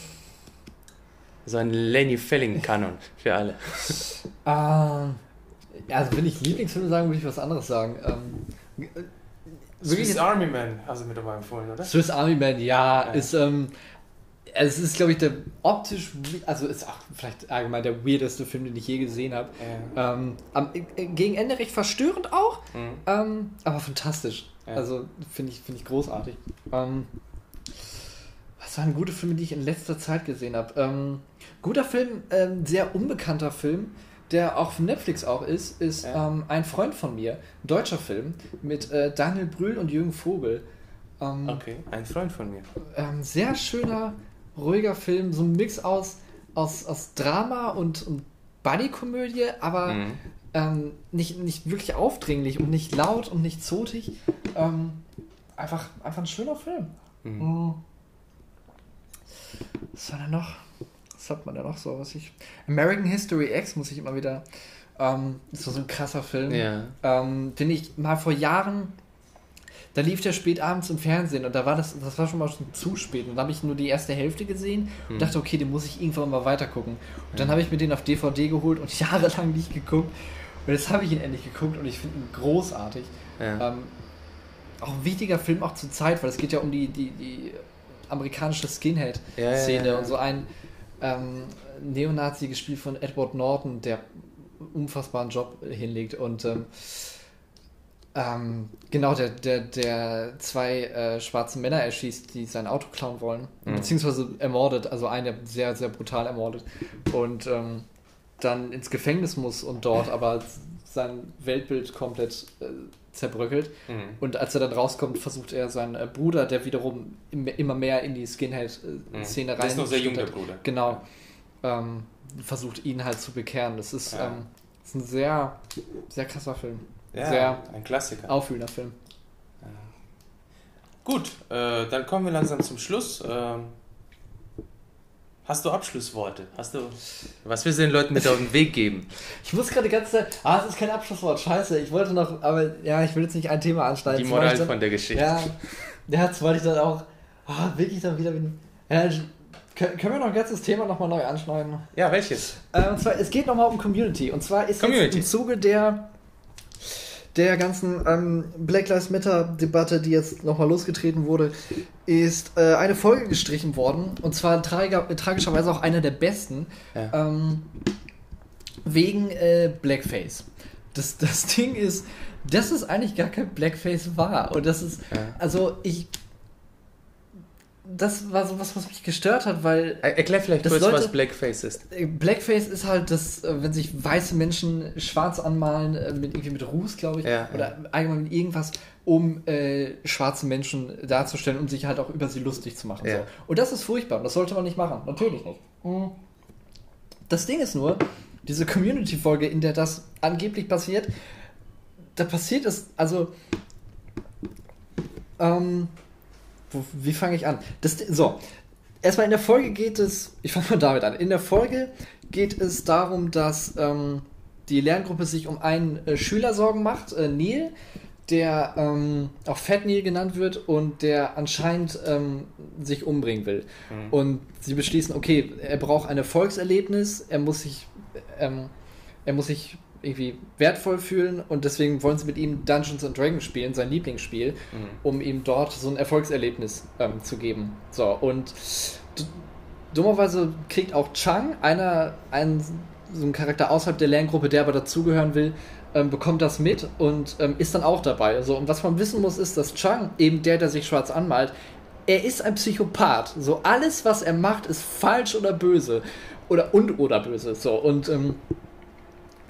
so ein Lenny Felling-Kanon für alle. Um, ähm. also wenn ich Lieblingsfilme sagen, würde ich was anderes sagen. Um, ähm, Swiss Army Man hast du mir dabei empfohlen, oder? Swiss Army Man, ja, ja. ist ähm, es ist, glaube ich, der optisch, also ist auch vielleicht allgemein der weirdeste Film, den ich je gesehen habe. Ja. Ähm, am, äh, gegen Ende recht verstörend auch, mhm. ähm, aber fantastisch. Ja. Also finde ich, find ich großartig. Ähm, was waren gute Filme, die ich in letzter Zeit gesehen habe? Ähm, guter Film, ähm, sehr unbekannter Film, der auch von Netflix auch ist, ist ja. Ähm, Ein Freund von mir, ein deutscher Film mit äh, Daniel Brühl und Jürgen Vogel. okay, ein Freund von mir. sehr schöner ruhiger Film, so ein Mix aus, aus, aus Drama und, und Buddy-Komödie, aber mhm. ähm, nicht, nicht wirklich aufdringlich und nicht laut und nicht zotig. Ähm, einfach, einfach ein schöner Film. Mhm. mhm. Was war da noch? Was hat man da noch so? Was ich. American History X muss ich immer wieder. Ähm, das war so ein krasser Film, ja. ähm, den ich mal vor Jahren da lief der spät abends im Fernsehen und da war das, das war schon mal schon zu spät. Und da habe ich nur die erste Hälfte gesehen und hm. dachte, okay, den muss ich irgendwann mal weiter gucken. Und dann habe ich mir den auf DVD geholt und jahrelang nicht geguckt. Und jetzt habe ich ihn endlich geguckt und ich finde ihn großartig. Ja. Ähm, auch ein wichtiger Film auch zur Zeit, weil es geht ja um die, die, die amerikanische Skinhead-Szene ja, ja, und so ein ähm, Neonazi gespielt von Edward Norton, der unfassbaren Job hinlegt und ähm, ähm, genau, der, der, der zwei äh, schwarze Männer erschießt, die sein Auto klauen wollen. Mhm. Beziehungsweise ermordet, also einer sehr, sehr brutal ermordet. Und ähm, dann ins Gefängnis muss und dort aber sein Weltbild komplett äh, zerbröckelt. Mhm. Und als er dann rauskommt, versucht er seinen äh, Bruder, der wiederum im, immer mehr in die Skinhead-Szene mhm. rein. ist noch sehr jung, der Bruder. Genau. Ähm, versucht ihn halt zu bekehren. Das ist, ja. ähm, das ist ein sehr, sehr krasser Film. Ja, Sehr ein Klassiker. Auffühlender Film. Ja. Gut, äh, dann kommen wir langsam zum Schluss. Ähm, hast du Abschlussworte? Hast du, was willst du den Leuten mit auf den Weg geben? Ich muss gerade die ganze Zeit, ah, es ist kein Abschlusswort, scheiße. Ich wollte noch, aber ja, ich will jetzt nicht ein Thema anschneiden. Die Moral dann, von der Geschichte. Ja, ja, jetzt wollte ich dann auch, ah, wirklich dann wieder, ja, Können wir noch ein ganzes Thema nochmal neu anschneiden? Ja, welches? Äh, und zwar, es geht nochmal um Community. Und zwar ist Community. im Zuge der, der ganzen ähm, Black Lives Matter-Debatte, die jetzt nochmal losgetreten wurde, ist äh, eine Folge gestrichen worden. Und zwar tragiger, tragischerweise auch eine der besten. Ja. Ähm, wegen äh, Blackface. Das, das Ding ist, dass es eigentlich gar kein Blackface war. Und das ist, ja. also ich das war so was, was mich gestört hat, weil. Erklär vielleicht kurz, Leute, was Blackface ist. Äh, Blackface ist halt das, äh, wenn sich weiße Menschen schwarz anmalen, äh, mit, irgendwie mit Ruß, glaube ich, ja, oder ja. allgemein mit irgendwas, um äh, schwarze Menschen darzustellen und um sich halt auch über sie lustig zu machen. Ja. So. Und das ist furchtbar und das sollte man nicht machen. Natürlich nicht. Mhm. Das Ding ist nur, diese Community-Folge, in der das angeblich passiert, da passiert es, also. Ähm, wo, wie fange ich an? Das, so, erstmal in der Folge geht es, ich fange mal damit an. In der Folge geht es darum, dass ähm, die Lerngruppe sich um einen äh, Schüler Sorgen macht, äh, Neil, der ähm, auch Fat Neil genannt wird und der anscheinend ähm, sich umbringen will. Mhm. Und sie beschließen, okay, er braucht ein Erfolgserlebnis, er muss sich, ähm, er muss sich irgendwie wertvoll fühlen und deswegen wollen sie mit ihm Dungeons and Dragons spielen, sein Lieblingsspiel, mhm. um ihm dort so ein Erfolgserlebnis ähm, zu geben. So, und dummerweise kriegt auch Chang, einer, einen, so ein Charakter außerhalb der Lerngruppe, der aber dazugehören will, ähm, bekommt das mit und ähm, ist dann auch dabei. Also, und was man wissen muss, ist, dass Chang, eben der, der sich schwarz anmalt, er ist ein Psychopath. So alles, was er macht, ist falsch oder böse. Oder und oder böse. So, und ähm,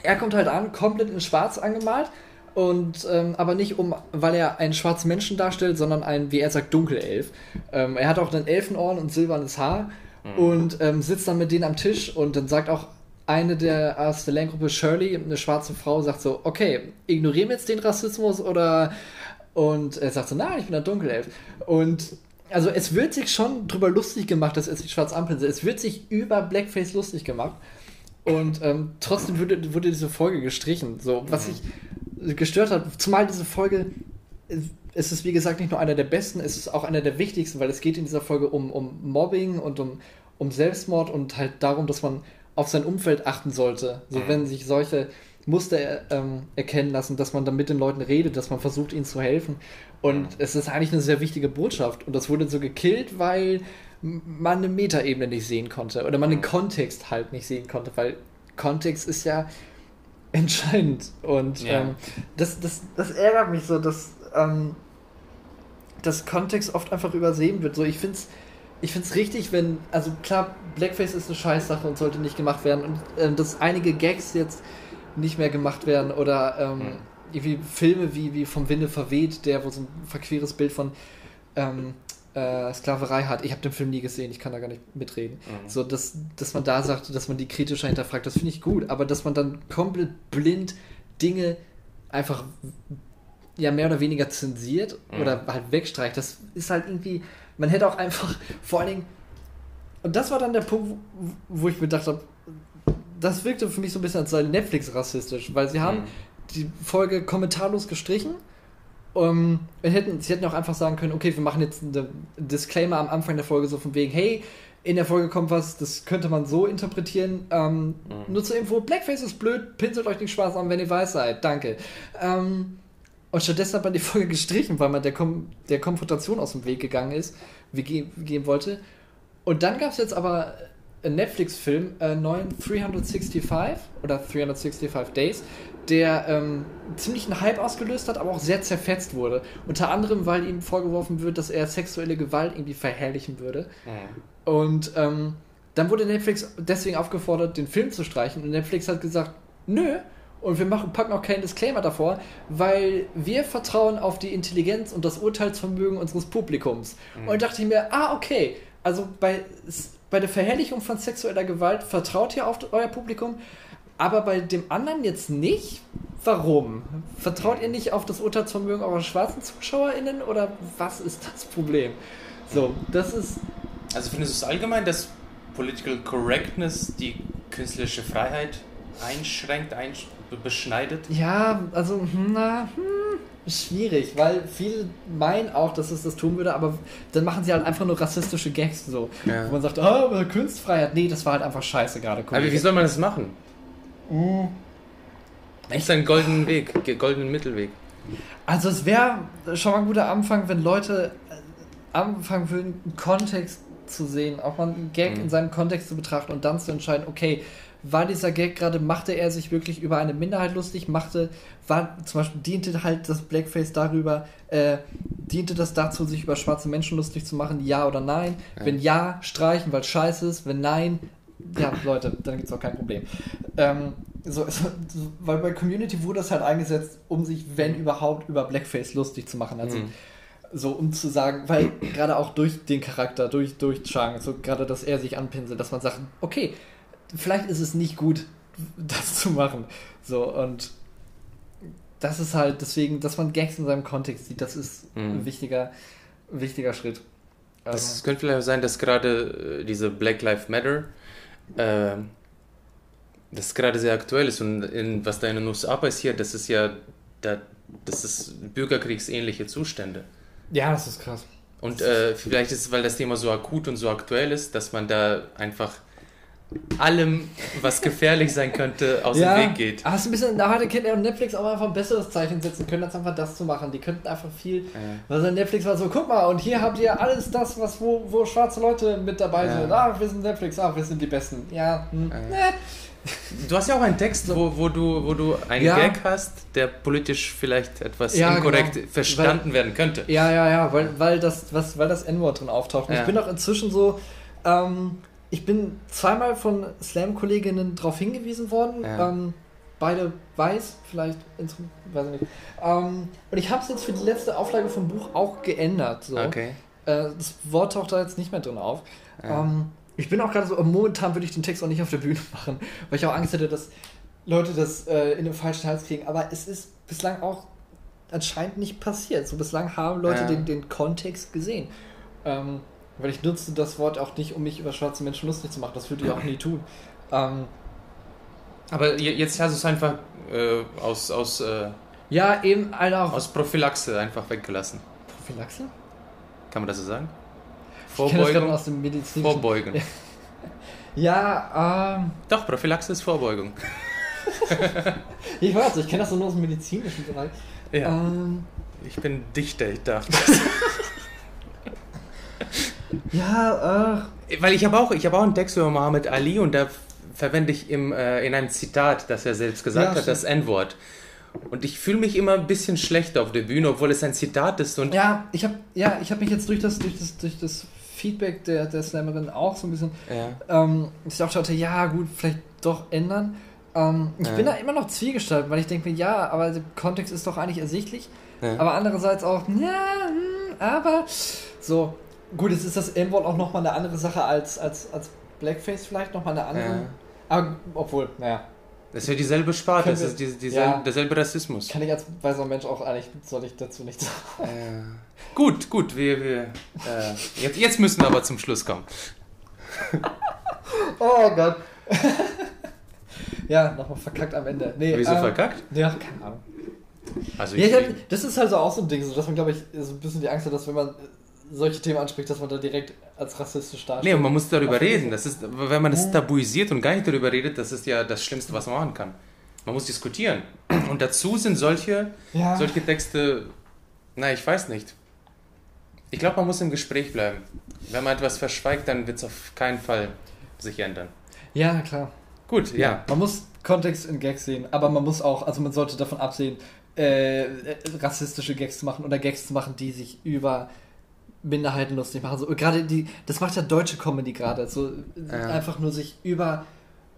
er kommt halt an, komplett in schwarz angemalt. Und ähm, aber nicht um, weil er einen schwarzen Menschen darstellt, sondern ein, wie er sagt, Dunkelelf. Ähm, er hat auch ein Elfenohren und silbernes Haar mhm. und ähm, sitzt dann mit denen am Tisch und dann sagt auch eine der aus der Lerngruppe Shirley, eine schwarze Frau, sagt so, okay, ignorieren wir jetzt den Rassismus oder und er sagt so, nein, ich bin ein Dunkelelf. Und also es wird sich schon drüber lustig gemacht, dass er sich schwarz anpinselt. Es wird sich über Blackface lustig gemacht. Und ähm, trotzdem wurde, wurde diese Folge gestrichen. So, was sich gestört hat, zumal diese Folge, es ist wie gesagt nicht nur einer der besten, es ist auch einer der wichtigsten, weil es geht in dieser Folge um, um Mobbing und um, um Selbstmord und halt darum, dass man auf sein Umfeld achten sollte. So, mhm. wenn sich solche Muster ähm, erkennen lassen, dass man dann mit den Leuten redet, dass man versucht, ihnen zu helfen. Und mhm. es ist eigentlich eine sehr wichtige Botschaft. Und das wurde so gekillt, weil man eine Metaebene nicht sehen konnte oder man den Kontext halt nicht sehen konnte, weil Kontext ist ja entscheidend und ja. ähm, das, das, das ärgert mich so, dass ähm, das Kontext oft einfach übersehen wird. So, ich finde es ich find's richtig, wenn, also klar, Blackface ist eine Scheißsache und sollte nicht gemacht werden und ähm, dass einige Gags jetzt nicht mehr gemacht werden oder ähm, mhm. irgendwie Filme wie, wie vom Winde verweht, der wo so ein verqueres Bild von ähm, äh, Sklaverei hat. Ich habe den Film nie gesehen, ich kann da gar nicht mitreden. Mhm. So, dass, dass man da sagt, dass man die kritischer hinterfragt, das finde ich gut, aber dass man dann komplett blind Dinge einfach ja mehr oder weniger zensiert mhm. oder halt wegstreicht, das ist halt irgendwie, man hätte auch einfach vor allen Dingen, und das war dann der Punkt, wo ich mir gedacht habe, das wirkte für mich so ein bisschen als sei Netflix rassistisch, weil sie haben mhm. die Folge kommentarlos gestrichen um, ähm, hätten, sie hätten auch einfach sagen können, okay, wir machen jetzt einen Disclaimer am Anfang der Folge so von wegen, hey, in der Folge kommt was, das könnte man so interpretieren. Ähm, mhm. Nur zur Info, Blackface ist blöd, pinselt euch nicht Spaß an, wenn ihr weiß seid. Danke. Ähm, und stattdessen hat man die Folge gestrichen, weil man der, Kom der Konfrontation aus dem Weg gegangen ist, wie, ge gehen wollte. Und dann gab es jetzt aber einen Netflix-Film, äh, neuen 365 oder 365 Days, der ähm, ziemlich einen Hype ausgelöst hat, aber auch sehr zerfetzt wurde. Unter anderem, weil ihm vorgeworfen wird, dass er sexuelle Gewalt irgendwie verherrlichen würde. Mhm. Und ähm, dann wurde Netflix deswegen aufgefordert, den Film zu streichen. Und Netflix hat gesagt, nö, und wir machen, packen auch keinen Disclaimer davor, weil wir vertrauen auf die Intelligenz und das Urteilsvermögen unseres Publikums. Mhm. Und dachte ich mir, ah, okay, also bei, bei der Verherrlichung von sexueller Gewalt vertraut ihr auf euer Publikum, aber bei dem anderen jetzt nicht? Warum? Vertraut ihr nicht auf das Urteilsvermögen eurer schwarzen ZuschauerInnen oder was ist das Problem? So, das ist. Also findest du es allgemein, dass Political Correctness die künstlerische Freiheit einschränkt, einsch beschneidet? Ja, also, na, hm. schwierig, weil viele meinen auch, dass es das tun würde, aber dann machen sie halt einfach nur rassistische Gags so. Ja. Wo man sagt, oh, Kunstfreiheit. Nee, das war halt einfach scheiße gerade. Aber wie soll man das machen? Mhm. Echt einen goldenen Weg, goldenen Mittelweg. Also es wäre schon mal ein guter Anfang, wenn Leute äh, anfangen würden, einen Kontext zu sehen, auch mal einen Gag mhm. in seinem Kontext zu betrachten und dann zu entscheiden, okay, war dieser Gag gerade, machte er sich wirklich über eine Minderheit lustig, machte, war zum Beispiel, diente halt das Blackface darüber, äh, diente das dazu, sich über schwarze Menschen lustig zu machen, ja oder nein? Ja. Wenn ja, streichen, weil es scheiße ist, wenn nein, ja, Leute, dann gibt es auch kein Problem. Ähm, so, so, weil bei Community wurde das halt eingesetzt, um sich, wenn überhaupt, über Blackface lustig zu machen. Also, mhm. so um zu sagen, weil gerade auch durch den Charakter, durch, durch Chang, so gerade, dass er sich anpinselt, dass man sagt, okay, vielleicht ist es nicht gut, das zu machen. So, und das ist halt deswegen, dass man Gags in seinem Kontext sieht, das ist mhm. ein wichtiger, wichtiger Schritt. Es also, könnte vielleicht sein, dass gerade äh, diese Black Lives Matter, äh, das gerade sehr aktuell ist und in, was da in den USA passiert, das ist ja, da, das ist bürgerkriegsähnliche Zustände. Ja, das ist krass. Und äh, vielleicht ist es, weil das Thema so akut und so aktuell ist, dass man da einfach allem, was gefährlich sein könnte, aus ja, dem Weg geht. Hast du ein bisschen, da hatte Kid und Netflix auch einfach ein besseres Zeichen setzen können, als einfach das zu machen. Die könnten einfach viel, ja. weil Netflix war so, guck mal, und hier habt ihr alles das, was wo, wo schwarze Leute mit dabei ja. sind. Ah, wir sind Netflix, ah, wir sind die Besten. Ja, hm. ja. Du hast ja auch einen Text, wo, wo, du, wo du einen ja. Gag hast, der politisch vielleicht etwas ja, inkorrekt genau. verstanden weil, werden könnte. Ja, ja, ja, weil, weil das, was, weil das N-Wort drin auftaucht. Und ich bin auch inzwischen so, ähm, ich bin zweimal von Slam-Kolleginnen darauf hingewiesen worden. Ja. Ähm, beide weiß, vielleicht, weiß ich nicht. Ähm, und ich habe es jetzt für die letzte Auflage vom Buch auch geändert. So. Okay. Äh, das Wort taucht da jetzt nicht mehr drin auf. Ja. Ähm, ich bin auch gerade so, momentan würde ich den Text auch nicht auf der Bühne machen, weil ich auch Angst hätte, dass Leute das äh, in den falschen Hals kriegen. Aber es ist bislang auch anscheinend nicht passiert. So bislang haben Leute ja. den, den Kontext gesehen. Ähm, weil ich nutze das Wort auch nicht, um mich über schwarze Menschen lustig zu machen. Das würde ich auch nie tun. Ähm, aber jetzt hast du es einfach äh, aus, aus, äh, ja, eben, Alter, aus Prophylaxe einfach weggelassen. Prophylaxe? Kann man das so sagen? Vorbeugung. aus dem Medizin. Vorbeugen. ja, ähm. Doch, Prophylaxe ist Vorbeugung. ich weiß, ich kenne das nur aus dem medizinischen Bereich. Ja. Ähm, ich bin Dichter, ich darf das. Ja, äh. Weil ich habe auch, hab auch einen Text über Muhammad Ali und da verwende ich im, äh, in einem Zitat, das er selbst gesagt ja, hat, das N-Wort. Und ich fühle mich immer ein bisschen schlecht auf der Bühne, obwohl es ein Zitat ist. Und ja, ich habe ja, hab mich jetzt durch das, durch das, durch das Feedback der, der Slammerin auch so ein bisschen. Ja. Ähm, ich auch dachte, ja, gut, vielleicht doch ändern. Ähm, ich ja. bin da immer noch zwiegestalt, weil ich denke mir, ja, aber der Kontext ist doch eigentlich ersichtlich. Ja. Aber andererseits auch, ja, hm, aber so. Gut, jetzt ist das N-Wort auch nochmal eine andere Sache als, als, als Blackface vielleicht, nochmal eine andere. Ja. Aber, obwohl, naja. Das ist ja dieselbe Sparte, das ist die, dieselbe, ja, derselbe Rassismus. Kann ich als weißer Mensch auch eigentlich, soll ich dazu nichts sagen. Äh, gut, gut, wir, wir äh, jetzt, jetzt müssen wir aber zum Schluss kommen. oh Gott. ja, nochmal verkackt am Ende. Nee, Wieso ähm, verkackt? Ja, keine Ahnung. Also ich, ja, ich hab, das ist halt so auch so ein Ding, so dass man, glaube ich, so ein bisschen die Angst hat, dass wenn man solche Themen anspricht, dass man da direkt als rassistisch darstellt. Nee, man muss darüber reden. Das ist, wenn man es tabuisiert und gar nicht darüber redet, das ist ja das Schlimmste, was man machen kann. Man muss diskutieren. Und dazu sind solche, ja. solche Texte, na, ich weiß nicht. Ich glaube, man muss im Gespräch bleiben. Wenn man etwas verschweigt, dann wird es auf keinen Fall sich ändern. Ja, klar. Gut, ja. ja. Man muss Kontext in Gags sehen, aber man muss auch, also man sollte davon absehen, äh, rassistische Gags zu machen oder Gags zu machen, die sich über Minderheiten lustig machen. So, gerade die, das macht ja deutsche Comedy gerade. So ja. einfach nur sich über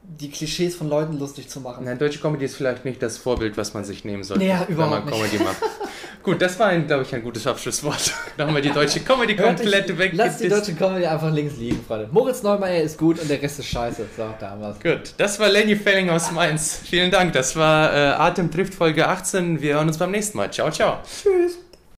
die Klischees von Leuten lustig zu machen. Nein, deutsche Comedy ist vielleicht nicht das Vorbild, was man sich nehmen sollte, naja, wenn man Comedy macht. Gut, das war, glaube ich, ein gutes Abschlusswort. Da haben wir die deutsche Comedy komplett weg. Lass die deutsche Comedy einfach links liegen, Freunde. Moritz Neumeier ist gut und der Rest ist scheiße. So, da haben wir's. Gut, das war Lenny Felling aus Mainz. Vielen Dank. Das war äh, Atem trifft Folge 18. Wir hören uns beim nächsten Mal. Ciao, ciao. Tschüss.